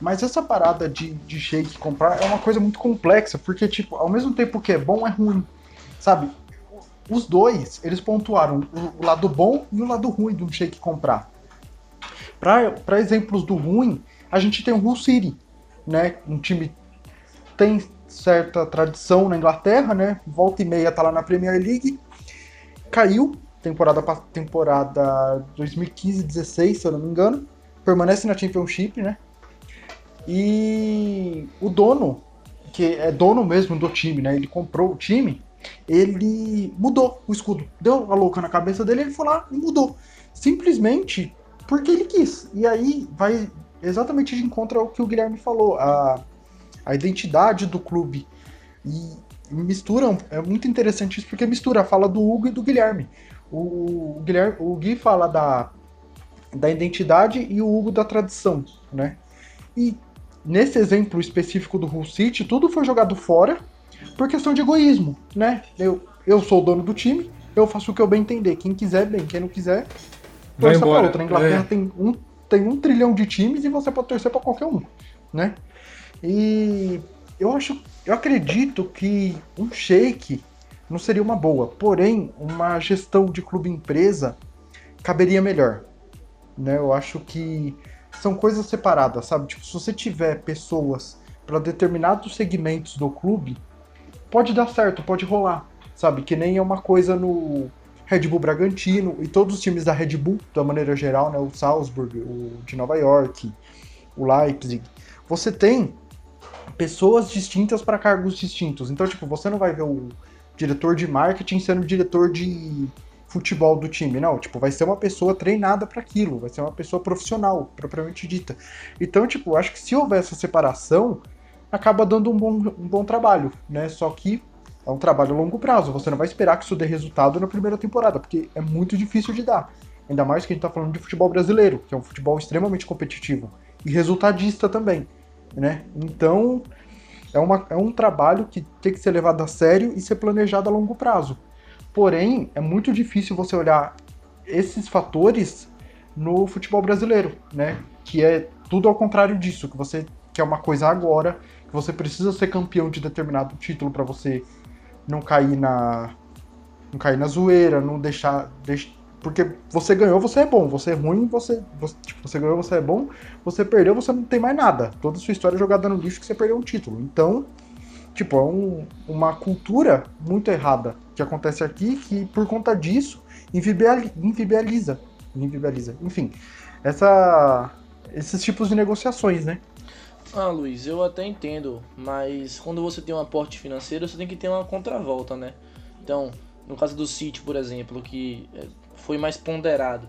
Mas essa parada de, de shake comprar é uma coisa muito complexa, porque, tipo, ao mesmo tempo que é bom, é ruim. Sabe? Os dois, eles pontuaram o, lado bom e o lado ruim de um shake comprar. Para exemplos do ruim, a gente tem o Hull City, né? Um time tem certa tradição na Inglaterra, né? Volta e meia tá lá na Premier League. Caiu temporada temporada 2015-16, se eu não me engano. Permanece na Championship, né? E o dono, que é dono mesmo do time, né? Ele comprou o time, ele mudou o escudo. Deu a louca na cabeça dele, ele foi lá e mudou. Simplesmente porque ele quis. E aí vai exatamente de encontro ao que o Guilherme falou. A, a identidade do clube. E misturam, é muito interessante isso, porque mistura a fala do Hugo e do Guilherme. O, o, Guilherme, o Gui fala da, da identidade e o Hugo da tradição, né? E nesse exemplo específico do Hull City, tudo foi jogado fora por questão de egoísmo, né? Eu, eu sou o dono do time, eu faço o que eu bem entender. Quem quiser, bem. Quem não quiser, torça pra outra. Na Inglaterra é. tem, um, tem um trilhão de times e você pode torcer para qualquer um, né? E eu acho, eu acredito que um shake não seria uma boa, porém uma gestão de clube empresa caberia melhor, né? Eu acho que são coisas separadas, sabe? Tipo, se você tiver pessoas para determinados segmentos do clube, pode dar certo, pode rolar, sabe? Que nem é uma coisa no Red Bull Bragantino e todos os times da Red Bull, da maneira geral, né? O Salzburg, o de Nova York, o Leipzig. Você tem pessoas distintas para cargos distintos. Então, tipo, você não vai ver o diretor de marketing sendo diretor de futebol do time, não. Tipo, vai ser uma pessoa treinada para aquilo, vai ser uma pessoa profissional, propriamente dita. Então, tipo, acho que se houver essa separação, acaba dando um bom, um bom trabalho, né? Só que é um trabalho a longo prazo. Você não vai esperar que isso dê resultado na primeira temporada, porque é muito difícil de dar. Ainda mais que a gente tá falando de futebol brasileiro, que é um futebol extremamente competitivo e resultadista também né? Então, é, uma, é um trabalho que tem que ser levado a sério e ser planejado a longo prazo. Porém, é muito difícil você olhar esses fatores no futebol brasileiro, né? Que é tudo ao contrário disso, que você quer uma coisa agora, que você precisa ser campeão de determinado título para você não cair na não cair na zoeira, não deixar, deixar porque você ganhou, você é bom. Você é ruim, você, você, tipo, você ganhou, você é bom. Você perdeu, você não tem mais nada. Toda a sua história é jogada no lixo que você perdeu um título. Então, tipo, é um, uma cultura muito errada que acontece aqui que, por conta disso, invibializa. Invibializa. Enfim, essa, esses tipos de negociações, né? Ah, Luiz, eu até entendo, mas quando você tem um aporte financeiro, você tem que ter uma contravolta, né? Então, no caso do City, por exemplo, que é, foi mais ponderado.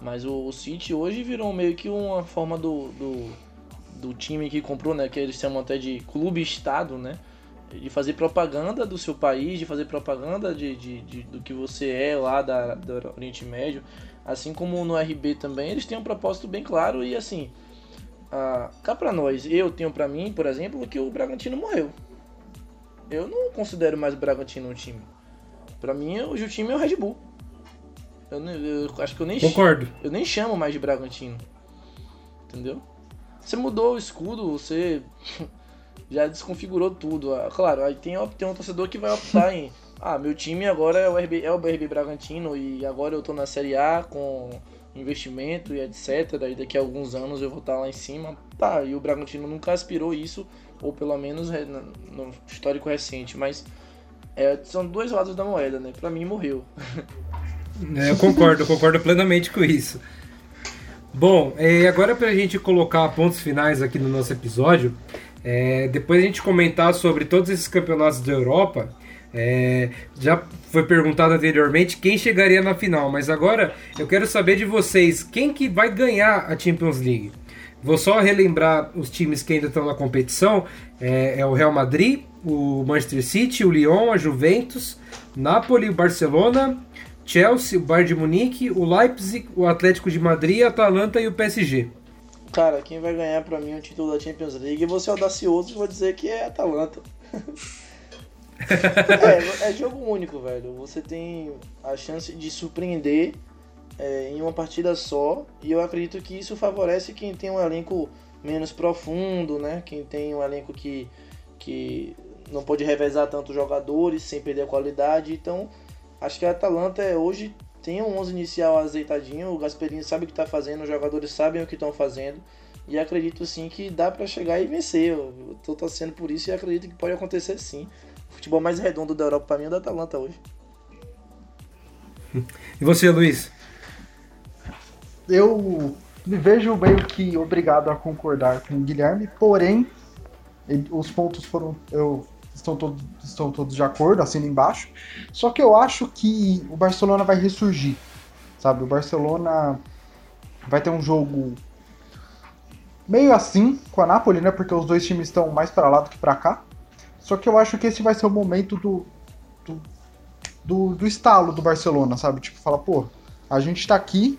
Mas o, o City hoje virou meio que uma forma do, do, do time que comprou, né? Que eles chamam até de clube-estado, né? De fazer propaganda do seu país, de fazer propaganda de, de, de, do que você é lá da, do Oriente Médio. Assim como no RB também, eles têm um propósito bem claro e assim. Ah, cá pra nós, eu tenho pra mim, por exemplo, que o Bragantino morreu. Eu não considero mais o Bragantino um time. Pra mim, hoje o time é o Red Bull. Eu, eu, acho que eu nem Concordo. Eu nem chamo mais de Bragantino. Entendeu? Você mudou o escudo, você (laughs) já desconfigurou tudo. Ah, claro, aí tem, tem um torcedor que vai optar em. (laughs) Ah, meu time agora é o RB, é o RB Bragantino e agora eu tô na Série A com investimento e etc. Daí daqui a alguns anos eu vou estar lá em cima. Tá, e o Bragantino nunca aspirou isso, ou pelo menos no histórico recente, mas é, são dois lados da moeda, né? Pra mim morreu. (laughs) É, eu concordo, concordo plenamente com isso. Bom, é, agora para a gente colocar pontos finais aqui no nosso episódio, é, depois a gente comentar sobre todos esses campeonatos da Europa, É, já foi perguntado anteriormente quem chegaria na final, mas agora eu quero saber de vocês quem que vai ganhar a Champions League. Vou só relembrar os times que ainda estão na competição: é, é o Real Madrid, o Manchester City, o Lyon, a Juventus, Napoli, o Barcelona, Chelsea, o Bayern de Munique, o Leipzig, o Atlético de Madrid, a Atalanta e o PSG. Cara, quem vai ganhar para mim o título da Champions League, eu vou ser audacioso e vou dizer que é a Atalanta. (laughs) é, é jogo único, velho. Você tem a chance de surpreender é, em uma partida só, e eu acredito que isso favorece quem tem um elenco menos profundo, né? Quem tem um elenco que, que não pode revezar tantos jogadores sem perder a qualidade. Então, acho que a Atalanta é, hoje tem um 11 inicial azeitadinho, o Gasperini sabe o que está fazendo, os jogadores sabem o que estão fazendo. E acredito sim que dá para chegar e vencer. Eu tô torcendo por isso e acredito que pode acontecer sim futebol mais redondo da Europa para mim é o da Atalanta hoje. (laughs) E você, Luiz? Eu me vejo meio que obrigado a concordar com o Guilherme, porém, ele, os pontos foram. Eu, estão, todos, estão todos de acordo, assino embaixo. Só que eu acho que o Barcelona vai ressurgir. Sabe? O Barcelona vai ter um jogo meio assim com a Napoli, né? Porque os dois times estão mais para lá do que para cá. Só que eu acho que esse vai ser o momento do, do, do, do estalo do Barcelona, sabe? Tipo, fala, pô, a gente tá aqui,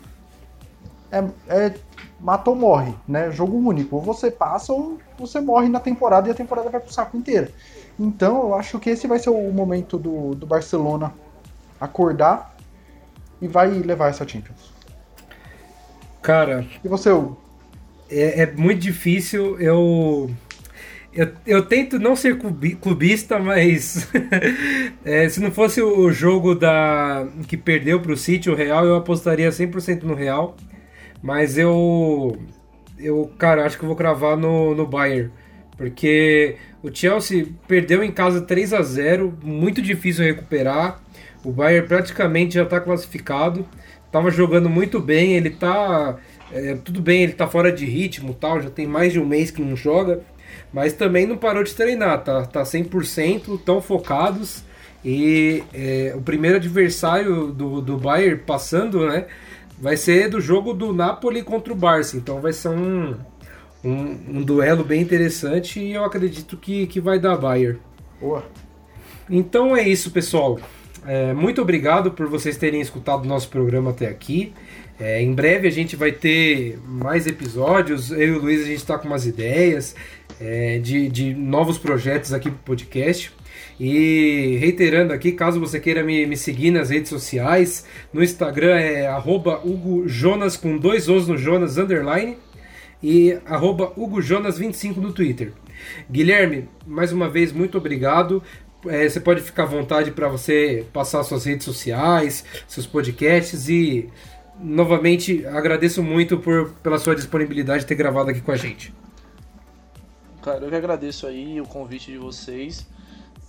é, é mata ou morre, né? Jogo único. Ou você passa ou você morre na temporada e a temporada vai pro saco inteira. Então eu acho que esse vai ser o momento do, do Barcelona acordar e vai levar essa Champions. Cara. E você, Hugo? É, é muito difícil. Eu eu, eu tento não ser clubista, mas (laughs) é, se não fosse o jogo da que perdeu para o City, o Real, eu apostaria 100% no Real. Mas eu, eu, cara, acho que eu vou cravar no, no Bayern. Porque o Chelsea perdeu em casa 3 a 0 muito difícil recuperar. O Bayern praticamente já está classificado. Tava jogando muito bem, ele tá. É, tudo bem, ele tá fora de ritmo tal, já tem mais de um mês que não joga mas também não parou de treinar, tá, tá 100%, tão focados. E é, o primeiro adversário do, do Bayern passando, né, vai ser do jogo do Napoli contra o Barça. Então vai ser um, um, um duelo bem interessante e eu acredito que, que vai dar Bayern. Boa. Então é isso, pessoal. É, muito obrigado por vocês terem escutado o nosso programa até aqui. É, em breve a gente vai ter mais episódios. Eu e o Luiz a gente está com umas ideias é, de, de novos projetos aqui pro podcast. E reiterando aqui, caso você queira me, me seguir nas redes sociais, no Instagram é arroba Hugo Jonas com dois Os no Jonas underline e arroba Hugo Jonas 25 no Twitter. Guilherme, mais uma vez, muito obrigado. É, você pode ficar à vontade para você passar suas redes sociais, seus podcasts e novamente agradeço muito por, pela sua disponibilidade de ter gravado aqui com a gente. Cara, eu que agradeço aí o convite de vocês.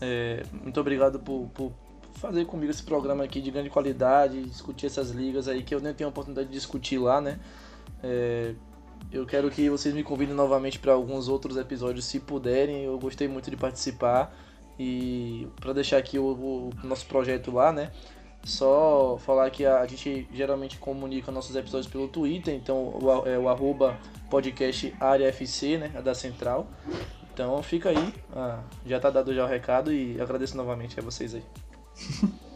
É, muito obrigado por, por, fazer comigo esse programa aqui de grande qualidade, discutir essas ligas aí que eu nem tenho a oportunidade de discutir lá, né? É, eu quero que vocês me convidem novamente para alguns outros episódios, se puderem. Eu gostei muito de participar e para deixar aqui o, o, nosso projeto lá, né? Só falar que a, a, gente geralmente comunica nossos episódios pelo Twitter, então o, é o arroba podcast área FC, né? A da Central. Então fica aí, ah, já tá dado já o recado e agradeço novamente a vocês aí. (laughs)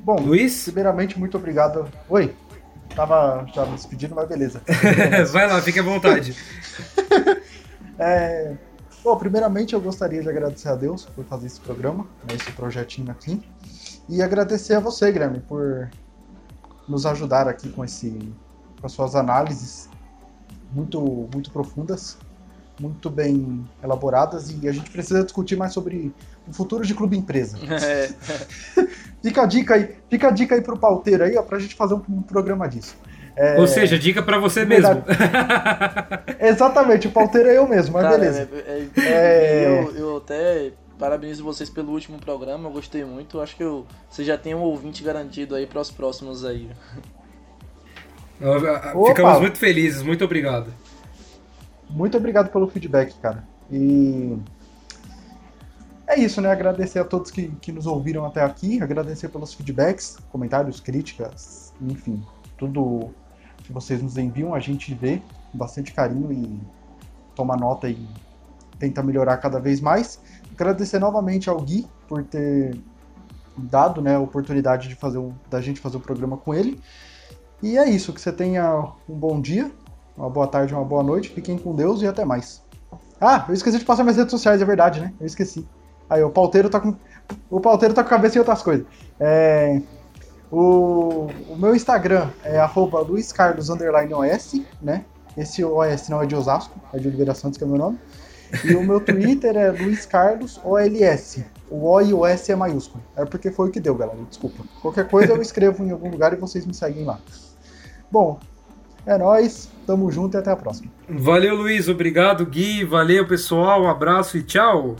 Bom, Luiz? Primeiramente, muito obrigado. Oi, tava já me despedindo, mas beleza. (laughs) Vai lá, fique à vontade. (laughs) é, Bom, primeiramente eu gostaria de agradecer a Deus por fazer esse programa, né, esse projetinho aqui. E agradecer a você, Grêmio, por nos ajudar aqui com, esse, com as suas análises muito, muito profundas, muito bem elaboradas. E a gente precisa discutir mais sobre o futuro de clube empresa. (laughs) É. (laughs) fica a dica aí, fica a dica aí pro pauteiro aí, ó, pra gente fazer um, um programa disso. É... Ou seja, dica para você mesmo. (laughs) Exatamente, o pauteiro é eu mesmo, mas Cara, beleza. É, é, é, eu, eu até parabenizo vocês pelo último programa, eu gostei muito. Acho que eu, você já tem um ouvinte garantido aí para os próximos aí. Ficamos muito felizes, muito obrigado. Muito obrigado pelo feedback, cara. E é isso, né? Agradecer a todos que, que nos ouviram até aqui, agradecer pelos feedbacks, comentários, críticas, enfim, tudo que vocês nos enviam, a gente vê com bastante carinho e toma nota e tenta melhorar cada vez mais. Agradecer novamente ao Gui por ter dado né, a oportunidade de fazer da gente fazer o programa com ele. E é isso, que você tenha um bom dia, uma boa tarde, uma boa noite, fiquem com Deus e até mais. Ah, eu esqueci de passar minhas redes sociais, é verdade, né? Eu esqueci. Aí, o pauteiro tá com. O pauteiro tá com a cabeça em outras coisas. É. O, o meu Instagram é arroba luiscarlos_os, né? Esse OS não é de Osasco, é de Oliveira Santos, que é o meu nome. E o meu Twitter é luiscarlosols. O O e o S é maiúsculo. É porque foi o que deu, galera. Desculpa. Qualquer coisa eu escrevo em algum lugar e vocês me seguem lá. Bom, é nóis. Tamo junto e até a próxima. Valeu, Luiz. Obrigado, Gui. Valeu, pessoal. Um abraço e tchau.